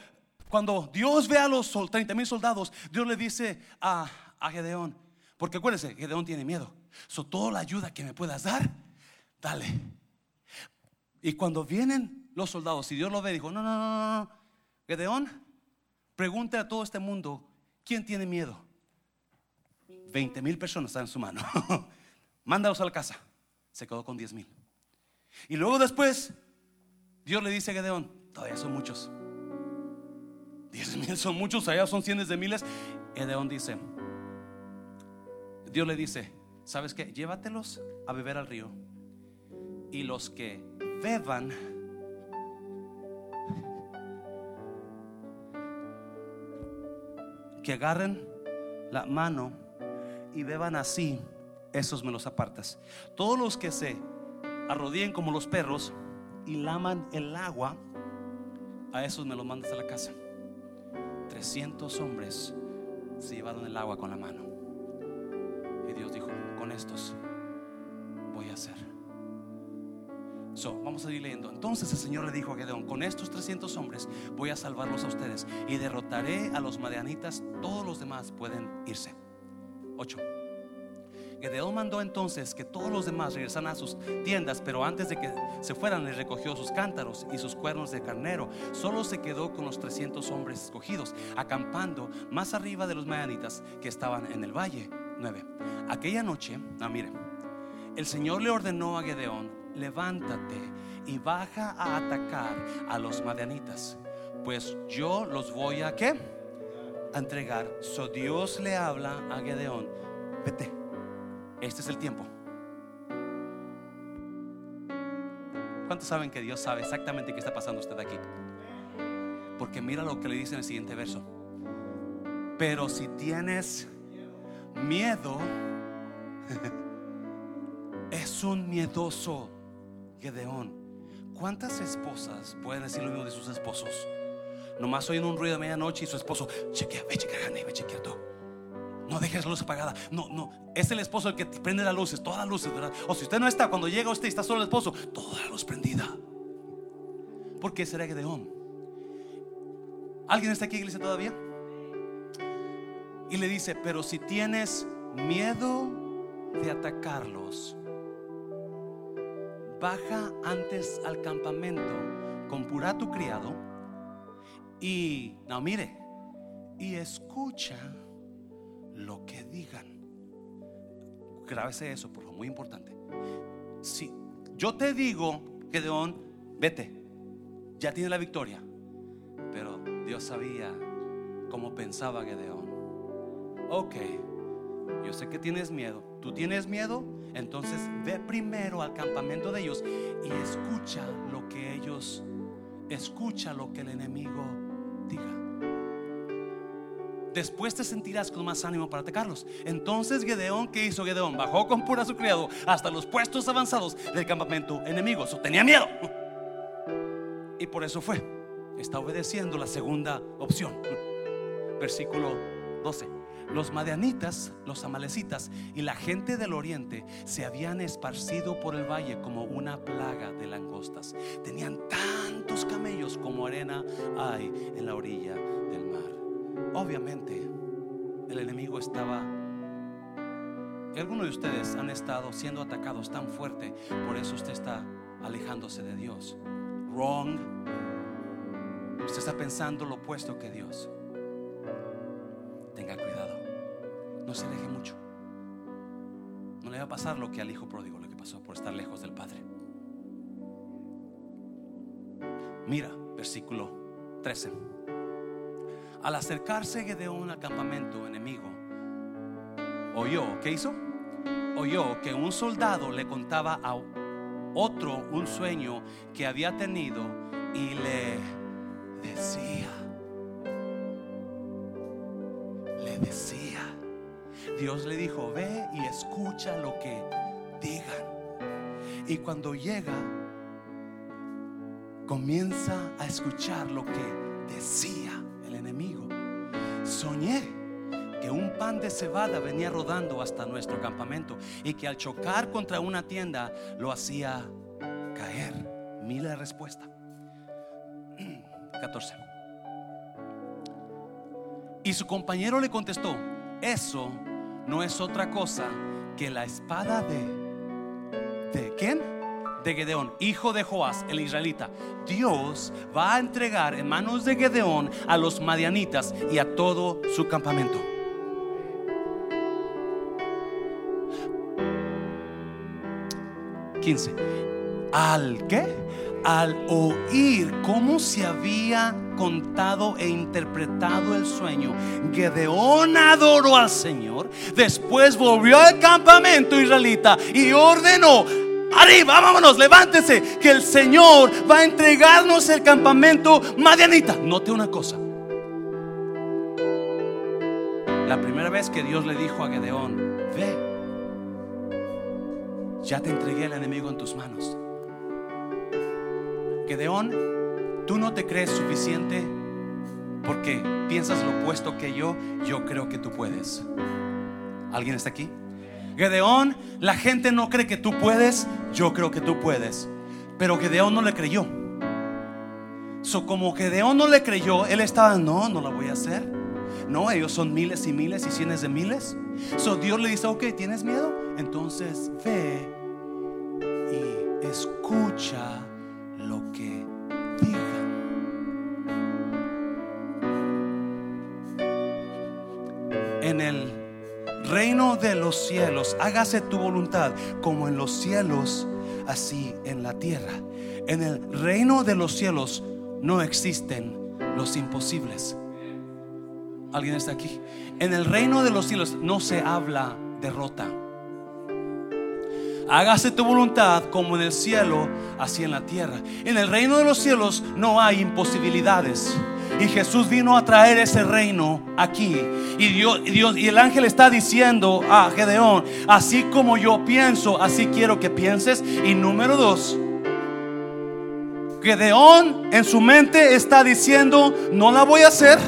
Cuando Dios ve a los 30 mil soldados, Dios le dice a, a Gedeón, porque acuérdese, Gedeón tiene miedo. So, toda la ayuda que me puedas dar, dale. Y cuando vienen los soldados y Dios lo ve, dijo, no, no, no, no, Gedeón, pregunte a todo este mundo, ¿quién tiene miedo? 20 mil personas están en su mano. Mándalos a la casa. Se quedó con 10 mil. Y luego después, Dios le dice a Gedeón, todavía son muchos. 10 mil son muchos, allá son cientos de miles. Gedeón dice, Dios le dice, ¿sabes qué? Llévatelos a beber al río. Y los que beban, que agarren la mano y beban así, esos me los apartas. Todos los que se arrodillen como los perros y laman el agua, a esos me los mandas a la casa. 300 hombres se llevaron el agua con la mano. Y Dios dijo, con estos voy a hacer. So, vamos a ir leyendo. Entonces el Señor le dijo a Gedeón, con estos 300 hombres voy a salvarlos a ustedes y derrotaré a los madianitas, todos los demás pueden irse. 8. Gedeón mandó entonces que todos los demás regresaran a sus tiendas, pero antes de que se fueran les recogió sus cántaros y sus cuernos de carnero. Solo se quedó con los 300 hombres escogidos, acampando más arriba de los madianitas que estaban en el valle. 9. Aquella noche, ah, mire, el Señor le ordenó a Gedeón, levántate y baja a atacar a los madianitas, pues yo los voy a qué? A entregar. So Dios le habla a Gedeón, vete, este es el tiempo. ¿Cuántos saben que Dios sabe exactamente qué está pasando usted aquí? Porque mira lo que le dice en el siguiente verso. Pero si tienes miedo, es un miedoso Gedeón. ¿Cuántas esposas pueden decir lo mismo de sus esposos? Nomás oyen un ruido de medianoche y su esposo, chequea, ve, chequea, ve, chequea todo. No dejes la luz apagada. No, no. Es el esposo el que prende las luces, todas las luces, ¿verdad? O si usted no está, cuando llega usted y está solo el esposo, toda la luz prendida. ¿Por qué será Gedeón? ¿Alguien está aquí, iglesia, todavía? Y le dice, pero si tienes miedo de atacarlos, baja antes al campamento con pura tu criado y, no, mire, y escucha lo que digan. Grábese eso, por favor, muy importante. Si yo te digo, Gedeón, vete, ya tiene la victoria. Pero Dios sabía cómo pensaba Gedeón. Ok, yo sé que tienes miedo. ¿Tú tienes miedo? Entonces ve primero al campamento de ellos y escucha lo que ellos, escucha lo que el enemigo diga. Después te sentirás con más ánimo para atacarlos. Entonces Gedeón, ¿qué hizo Gedeón? Bajó con pura su criado hasta los puestos avanzados del campamento enemigo. So, tenía miedo. Y por eso fue. Está obedeciendo la segunda opción. Versículo 12. Los madianitas, los amalecitas y la gente del oriente se habían esparcido por el valle como una plaga de langostas. Tenían tantos camellos como arena hay en la orilla del mar. Obviamente, el enemigo estaba. Algunos de ustedes han estado siendo atacados tan fuerte, por eso usted está alejándose de Dios. Wrong. Usted está pensando lo opuesto que Dios. No se aleje mucho. No le va a pasar lo que al hijo pródigo, lo que pasó por estar lejos del Padre. Mira, versículo 13. Al acercarse Gedeón al campamento enemigo, oyó, ¿qué hizo? Oyó que un soldado le contaba a otro un sueño que había tenido y le decía, Dios le dijo, ve y escucha lo que digan. Y cuando llega, comienza a escuchar lo que decía el enemigo. Soñé que un pan de cebada venía rodando hasta nuestro campamento y que al chocar contra una tienda lo hacía caer. Mira la respuesta. 14. Y su compañero le contestó, eso no es otra cosa que la espada de... ¿De quién? De Gedeón, hijo de Joás, el israelita. Dios va a entregar en manos de Gedeón a los madianitas y a todo su campamento. Al que al oír cómo se había contado e interpretado el sueño, Gedeón adoró al Señor, después volvió al campamento israelita y ordenó, arriba, vámonos, levántese, que el Señor va a entregarnos el campamento madianita. Note una cosa. La primera vez que Dios le dijo a Gedeón, ve, ya te entregué el enemigo en tus manos. Gedeón, tú no te crees suficiente porque piensas lo opuesto que yo, yo creo que tú puedes. ¿Alguien está aquí? Gedeón, la gente no cree que tú puedes, yo creo que tú puedes. Pero Gedeón no le creyó. So, como Gedeón no le creyó, él estaba, no, no lo voy a hacer. No, ellos son miles y miles y cientos de miles. So, Dios le dice, ok, ¿tienes miedo? Entonces ve y escucha En el reino de los cielos, hágase tu voluntad como en los cielos, así en la tierra. En el reino de los cielos no existen los imposibles. ¿Alguien está aquí? En el reino de los cielos no se habla derrota. Hágase tu voluntad como en el cielo, así en la tierra. En el reino de los cielos no hay imposibilidades. Y Jesús vino a traer ese reino aquí. Y Dios, Dios, y el ángel está diciendo a Gedeón, así como yo pienso, así quiero que pienses. Y número dos, Gedeón en su mente está diciendo, no la voy a hacer.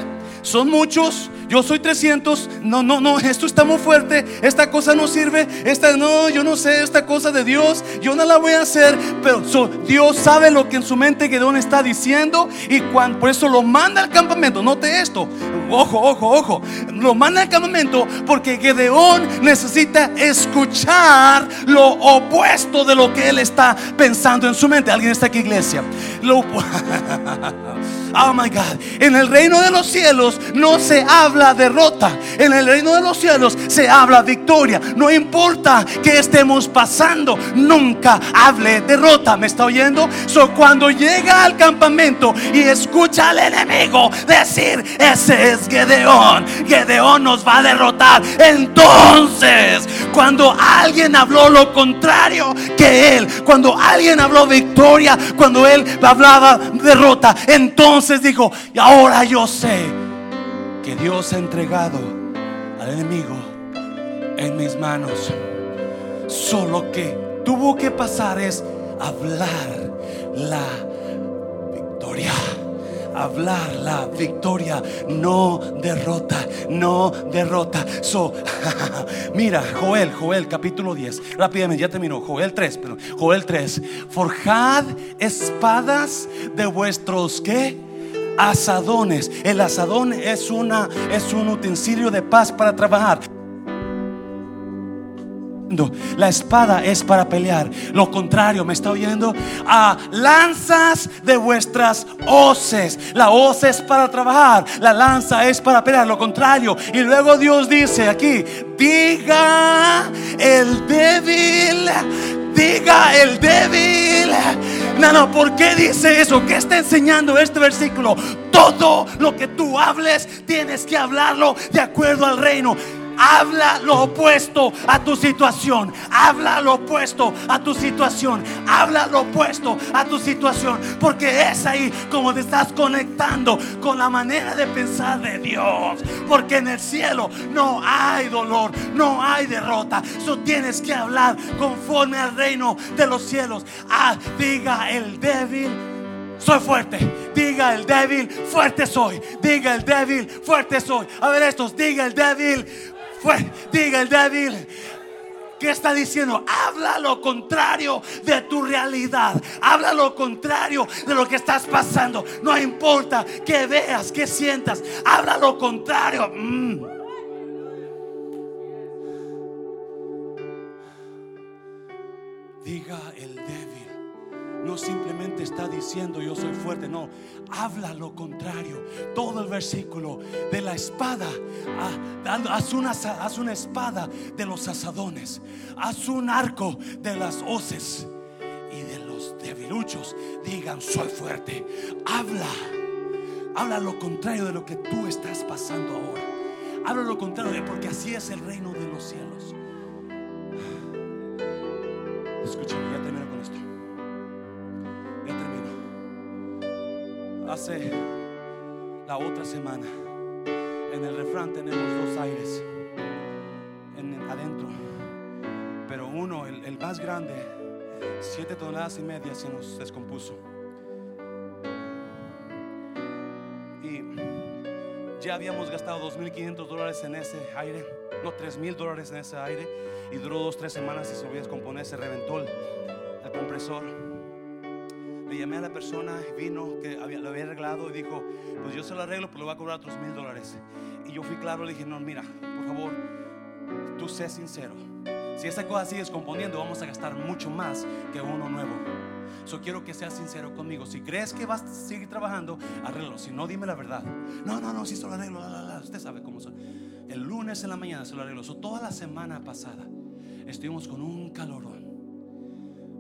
Son muchos, yo soy 300, no, no, no, esto está muy fuerte, esta cosa no sirve, esta no, yo no sé, esta cosa de Dios, yo no la voy a hacer, pero Dios sabe lo que en su mente Gedeón está diciendo y por eso lo manda al campamento, note esto, ojo, ojo, ojo, lo manda al campamento porque Gedeón necesita escuchar lo opuesto de lo que él está pensando en su mente. ¿Alguien está aquí, iglesia? Lo, oh my God, en el reino de los cielos no se habla la derrota. En el reino de los cielos se habla victoria. No importa que estemos pasando, nunca hable derrota. ¿Me está oyendo? So, cuando llega al campamento y escucha al enemigo decir, ese es Gedeón, Gedeón nos va a derrotar. Entonces, cuando alguien habló lo contrario que él, cuando alguien habló victoria, cuando él hablaba derrota, entonces dijo, y ahora yo sé que Dios ha entregado al enemigo en mis manos. Solo que tuvo que pasar es hablar la victoria hablar la victoria, no derrota, no derrota. So, mira, Joel, Joel, capítulo 10. Rápidamente, ya terminó. Joel 3, pero Joel 3. Forjad espadas de vuestros qué? Asadones. El asadón es, una, es un utensilio de paz para trabajar. La espada es para pelear. Lo contrario, ¿me está oyendo? A lanzas de vuestras hoces. La hoz es para trabajar. La lanza es para pelear. Lo contrario. Y luego Dios dice aquí: Diga el débil. Diga el débil no, no, ¿por qué dice eso? ¿Qué está enseñando este versículo? Todo lo que tú hables, tienes que hablarlo de acuerdo al reino. Habla lo opuesto a tu situación. Habla lo opuesto a tu situación. Habla lo opuesto a tu situación. Porque es ahí como te estás conectando con la manera de pensar de Dios. Porque en el cielo no hay dolor, no hay derrota. Eso tienes que hablar conforme al reino de los cielos. Ah, diga el débil soy fuerte. Diga el débil, fuerte soy. Diga el débil, fuerte soy. A ver estos, diga el débil, diga el débil. ¿Qué está diciendo? Habla lo contrario de tu realidad. Habla lo contrario de lo que estás pasando. No importa que veas, que sientas. Habla lo contrario. Mm. Diga. No simplemente está diciendo yo soy fuerte. No, habla lo contrario. Todo el versículo de la espada. Haz una, haz una espada de los asadones. Haz un arco de las hoces. Y de los debiluchos digan soy fuerte. Habla. Habla lo contrario de lo que tú estás pasando ahora. Habla lo contrario porque así es el reino de los cielos. Escúchame, Hace la otra semana, en el refrán tenemos dos aires en, adentro. Pero uno, el, más grande, siete toneladas y media, se nos descompuso. Y ya habíamos gastado 2.500 dólares en ese aire, no 3.000 dólares en ese aire, y duró dos, tres semanas y se volvió a descomponer, se reventó el compresor. Llamé a la persona, vino, que lo había arreglado y dijo, pues yo se lo arreglo, pero le voy a cobrar otros mil dólares. Y yo fui claro, le dije, no, mira, por favor, tú sé sincero. Si esta cosa sigue descomponiendo, vamos a gastar mucho más que uno nuevo. So quiero que seas sincero conmigo. Si crees que vas a seguir trabajando, arreglo. Si no, dime la verdad. No, no, no, si se lo arreglo. La, la, la. Usted sabe cómo son. El lunes en la mañana se lo arreglo. So, toda la semana pasada estuvimos con un calorón.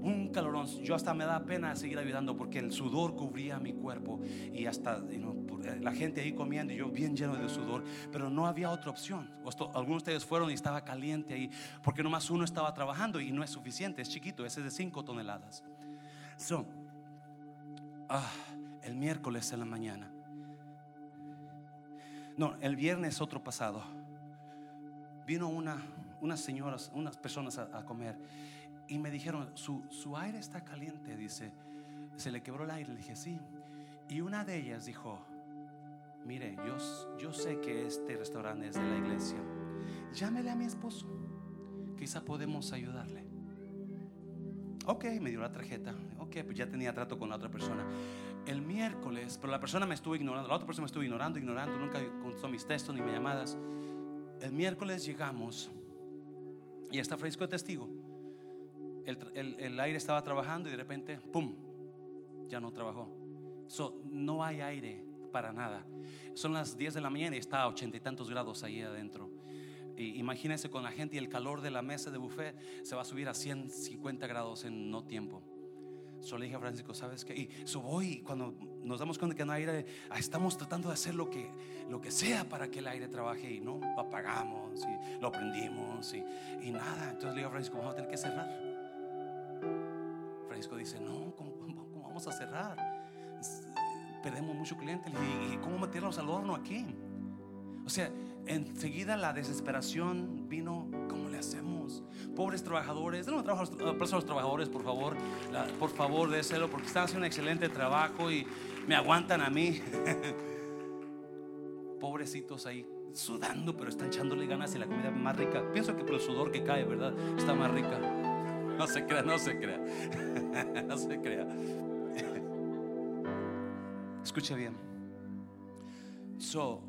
Un calorón. Yo hasta me da pena seguir ayudando porque el sudor cubría mi cuerpo y hasta know, la gente ahí comiendo y yo bien lleno de sudor. Pero no había otra opción. Algunos de ustedes fueron y estaba caliente ahí porque nomás uno estaba trabajando y no es suficiente. Es chiquito, ese es de 5 toneladas. So, ah, el miércoles en la mañana. No, el viernes otro pasado. Vino una, unas señoras, unas personas a comer y me dijeron, su, su, aire está caliente, dice. Se le quebró el aire, le dije, sí. Y una de ellas dijo, mire, yo, yo sé que este restaurante es de la iglesia. Llámele a mi esposo. Quizá podemos ayudarle. Ok, me dio la tarjeta. Ok, pues ya tenía trato con la otra persona. El miércoles, pero la persona me estuvo ignorando. La otra persona me estuvo ignorando, ignorando. Nunca contestó mis textos ni mis llamadas. El miércoles llegamos y está fresco de testigo. El, el, el, aire estaba trabajando y de repente, ¡pum! Ya no trabajó. So, no hay aire para nada. Son las 10 de la mañana y está a ochenta y tantos grados ahí adentro. Y imagínense con la gente y el calor de la mesa de buffet se va a subir a 150 grados en no tiempo. Solo dije a Francisco, ¿sabes qué? Y so voy, cuando nos damos cuenta que no hay aire, estamos tratando de hacer lo que, lo que sea para que el aire trabaje y no lo apagamos y lo prendimos y, y nada. Entonces le digo a Francisco, vamos a tener que cerrar. Francisco dice, no, ¿cómo, vamos a cerrar? Perdemos mucho cliente y ¿cómo meterlos al horno aquí? O sea, enseguida la desesperación vino, ¿cómo le hacemos? Pobres trabajadores, de los a los trabajadores, por favor, por favor, déselo, porque están haciendo un excelente trabajo y me aguantan a mí. Pobrecitos ahí sudando, pero están echándole ganas y la comida más rica. Pienso que por el sudor que cae, ¿verdad? Está más rica. No se crea, no se crea. no se crea. Escuche bien. So,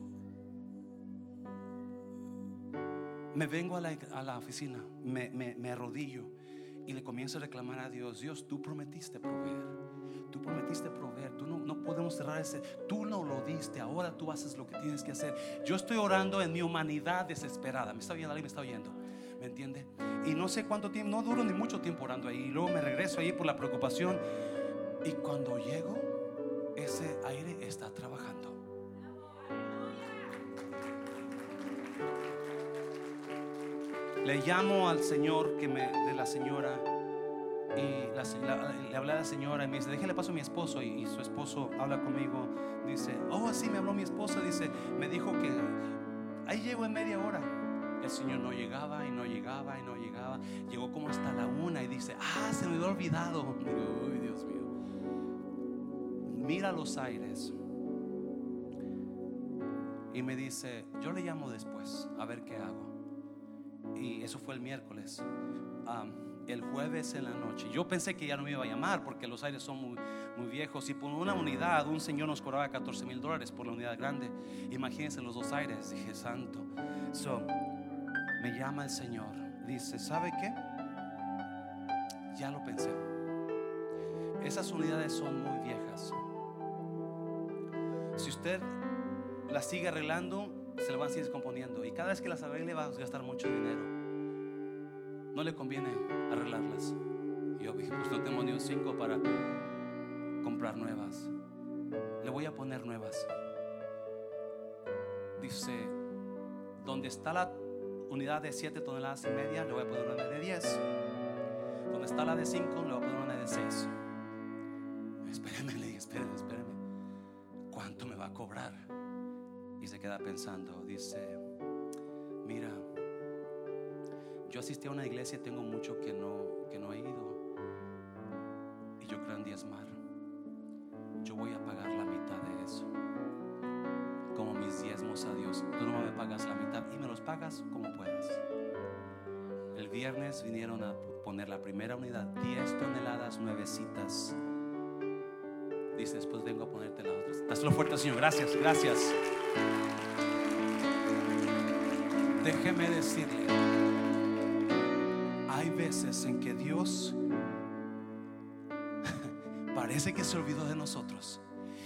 me vengo a la, a la oficina, me, me, me, arrodillo y le comienzo a reclamar a Dios, Dios, tú prometiste proveer, tú prometiste proveer, tú no, no podemos cerrar ese, tú no lo diste, ahora tú haces lo que tienes que hacer. Yo estoy orando en mi humanidad desesperada, me está oyendo, alguien me está oyendo, ¿me entiende? Y no sé cuánto tiempo, no duro ni mucho tiempo orando ahí, y luego me regreso ahí por la preocupación y cuando llego, ese aire está trabajando. Le llamo al Señor que de la señora y le hablé a la señora y me dice, déjale paso a mi esposo y, y, su esposo habla conmigo, dice, oh sí, me habló mi esposa, dice, me dijo que ahí llego en media hora. El Señor no llegaba y no llegaba y no llegaba. Llegó como hasta la una y dice, ah, se me había olvidado. Uy, Dios mío. Mira los aires. Y me dice, yo le llamo después, a ver qué hago. Y eso fue el miércoles. el jueves en la noche. Yo pensé que ya no me iba a llamar porque los aires son muy, muy viejos. Y por una unidad, un señor nos cobraba 14 mil dólares por la unidad grande. Imagínense los dos aires. Dije, santo. So, me llama el Señor. Dice, ¿sabe qué? Ya lo pensé. Esas unidades son muy viejas. Si usted las sigue arreglando, se le van a seguir descomponiendo. Y cada vez que las arregle va a gastar mucho dinero. No le conviene arreglarlas. Yo dije, pues no tengo ni un 5 para comprar nuevas. Le voy a poner nuevas. Dice, donde está la unidad de 7 toneladas y media, le voy a poner una de 10. Donde está la de 5, le voy a poner una de 6. Espéreme, le dije, espéreme, espéreme. ¿Cuánto me va a cobrar? Y se queda pensando, dice, mira, yo asistí a una iglesia y tengo mucho que no, que no he ido. Y yo creo en diezmar. Pagas como puedas. El viernes vinieron a poner la primera unidad, 10 toneladas nuevecitas. Dice, después vengo a ponerte las otras. Dáselo fuerte, Señor. Gracias, gracias. Déjeme decirle, hay veces en que Dios parece que se olvidó de nosotros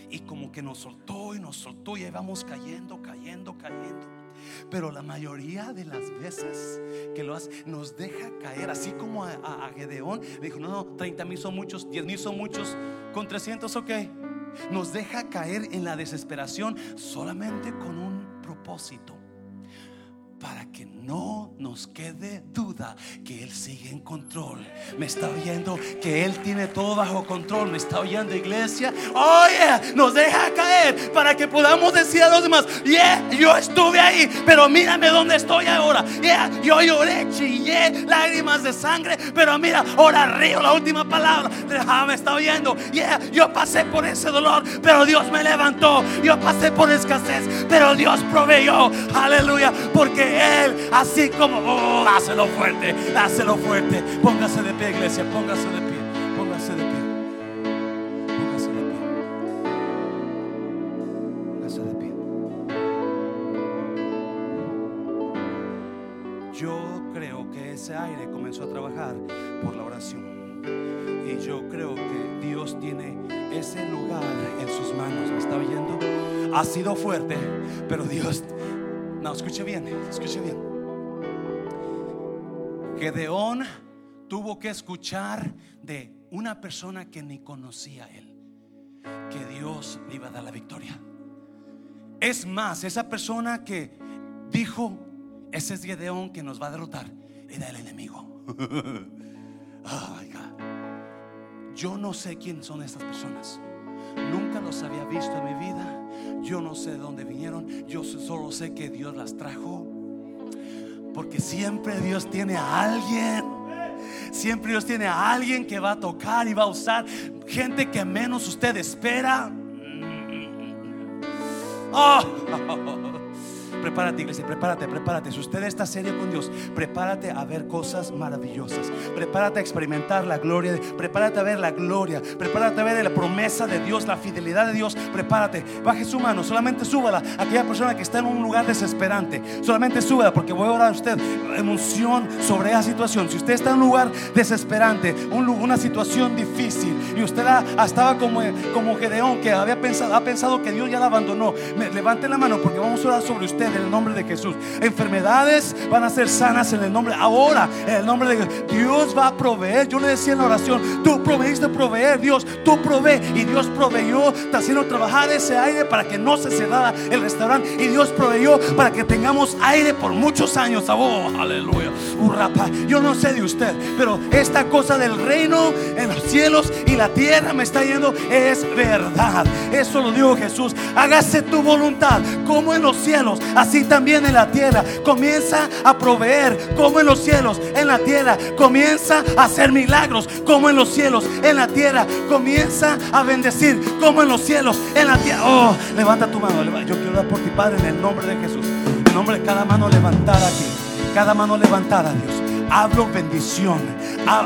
y como que nos soltó y nos soltó y ahí vamos cayendo, cayendo, cayendo. Pero la mayoría de las veces que lo hace, nos deja caer, así como a, Gedeón, dijo, no, no, 30 mil son muchos, 10 mil son muchos, con 300, ok. Nos deja caer en la desesperación solamente con un propósito para que no nos quede duda que Él sigue en control. Me está oyendo que Él tiene todo bajo control. Me está oyendo, iglesia. Oye, nos deja caer para que podamos decir a los demás: Yeah, yo estuve ahí, pero mírame dónde estoy ahora. Yeah, yo lloré, chillé, lágrimas de sangre, pero mira, ahora río la última palabra. Ah, me está oyendo. Yeah, yo pasé por ese dolor, pero Dios me levantó. Yo pasé por escasez, pero Dios proveyó. Aleluya, porque así como, oh, fuerte, hácelo fuerte. Póngase de pie, iglesia, póngase de pie, póngase de pie. Póngase de pie. Póngase de pie. Yo creo que ese aire comenzó a trabajar por la oración. Y yo creo que Dios tiene ese lugar en sus manos. ¿Me está oyendo? Ha sido fuerte, pero Dios no, escuche bien, escuche bien. Gedeón tuvo que escuchar de una persona que ni conocía a él que Dios le iba a dar la victoria. Es más, esa persona que dijo, ese es Gedeón que nos va a derrotar, era el enemigo. oh God. Yo no sé quién son estas personas. Nunca los había visto en mi vida. Yo no sé de dónde vinieron. Yo solo sé que Dios las trajo. Porque siempre Dios tiene a alguien. Siempre Dios tiene a alguien que va a tocar y va a usar gente que menos usted espera. Oh. Prepárate, iglesia, prepárate, prepárate. Si usted está serio con Dios, prepárate a ver cosas maravillosas. Prepárate a experimentar la gloria. Prepárate a ver la gloria. Prepárate a ver la promesa de Dios, la fidelidad de Dios. Prepárate. Baje su mano. Solamente súbala. Aquella persona que está en un lugar desesperante. Solamente súbala porque voy a orar a usted. Emoción sobre esa situación. Si usted está en un lugar desesperante, una situación difícil y usted estaba como, como Gedeón que había pensado, ha pensado que Dios ya la abandonó. levante la mano porque vamos a orar sobre usted en el nombre de Jesús. Enfermedades van a ser sanas en el nombre, ahora, en el nombre de Dios. Va a proveer. Yo le decía en la oración, tú proveíste proveer, Dios, tú provee. Y Dios proveyó, está haciendo trabajar ese aire para que no se cerrara el restaurante. Y Dios proveyó para que tengamos aire por muchos años. Oh, aleluya. Yo no sé de usted, pero esta cosa del reino en los cielos y la tierra me está yendo es verdad. Eso lo dijo Jesús. Hágase tu voluntad como en los cielos, así también en la tierra. Comienza a proveer como en los cielos, en la tierra. Comienza a hacer milagros como en los cielos, en la tierra. Comienza a bendecir como en los cielos, en la tierra. Oh, levanta tu mano. Yo quiero dar por ti, Padre, en el nombre de Jesús. En nombre de cada mano levantar aquí. cada mano levantada, Dios. Hablo bendición.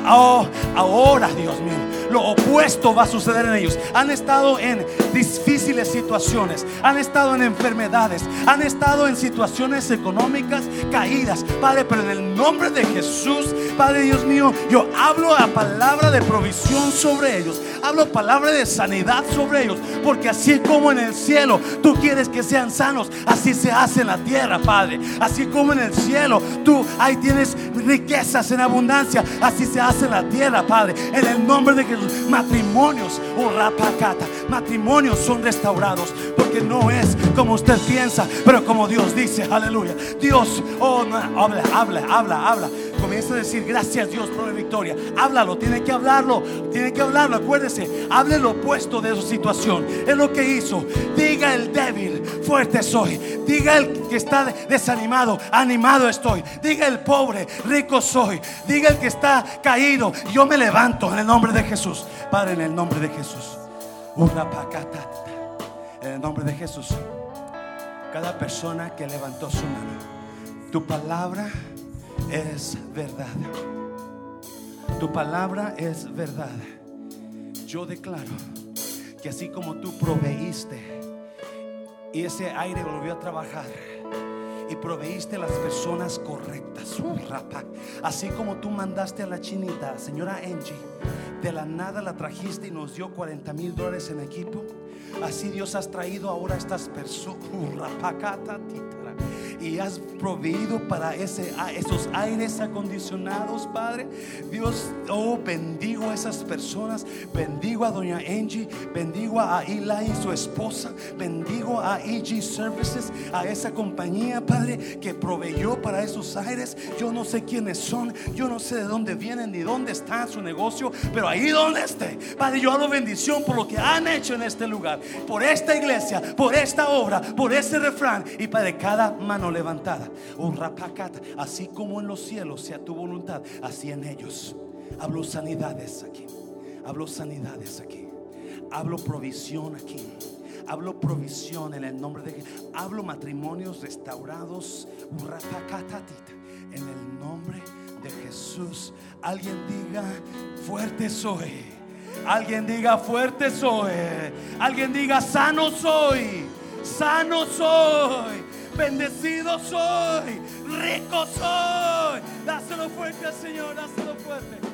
Oh, ahora, Dios mío, lo opuesto va a suceder en ellos. Han estado en difíciles situaciones, han estado en enfermedades, han estado en situaciones económicas caídas. Padre, pero en el nombre de Jesús, Padre Dios mío, yo hablo la palabra de provisión sobre ellos. Hablo palabra de sanidad sobre ellos. Porque así como en el cielo tú quieres que sean sanos, así se hace en la tierra, Padre. Así como en el cielo tú ahí tienes riquezas en abundancia, así se hace en la tierra, Padre. En el nombre de Jesús, matrimonios, oh rapacata, matrimonios son restaurados. Porque no es como usted piensa, pero como Dios dice, aleluya. Dios, oh, habla, habla, habla, habla. Comienza a decir gracias Dios por la victoria. Háblalo, tiene que hablarlo, tiene que hablarlo. Acuérdese, hable lo opuesto de su situación. Es lo que hizo. Diga el débil, fuerte soy. Diga el que está desanimado, animado estoy. Diga el pobre, rico soy. Diga el que está caído, yo me levanto en el nombre de Jesús. Padre, en el nombre de Jesús. En el nombre de Jesús. Cada persona que levantó su mano, tu palabra es verdad. Tu palabra es verdad. Yo declaro que así como tú proveíste y ese aire volvió a trabajar y proveíste las personas correctas, así como tú mandaste a la chinita, señora Angie, de la nada la trajiste y nos dio 40 mil dólares en equipo. Así Dios has traído ahora estas personas y has proveído para ese, esos aires acondicionados, Padre. Dios, oh, bendigo a esas personas, bendigo a doña Angie, bendigo a Eli y su esposa, bendigo a EG Services, a esa compañía, Padre, que proveyó para esos aires. Yo no sé quiénes son, yo no sé de dónde vienen ni dónde está su negocio, pero ahí donde esté, Padre, yo hago bendición por lo que han hecho en este lugar, por esta iglesia, por esta obra, por este refrán y Padre, cada mano levantada. Un rapacata, así como en los cielos sea tu voluntad, así en ellos. Hablo sanidades aquí. Hablo sanidades aquí. Hablo provisión aquí. Hablo provisión en el nombre de Hablo matrimonios restaurados. En el nombre de Jesús. Alguien diga, fuerte soy. Alguien diga, fuerte soy. Alguien diga, sano soy. Sano soy. Bendecido soy, rico soy. Dáselo fuerte al Señor, dáselo fuerte.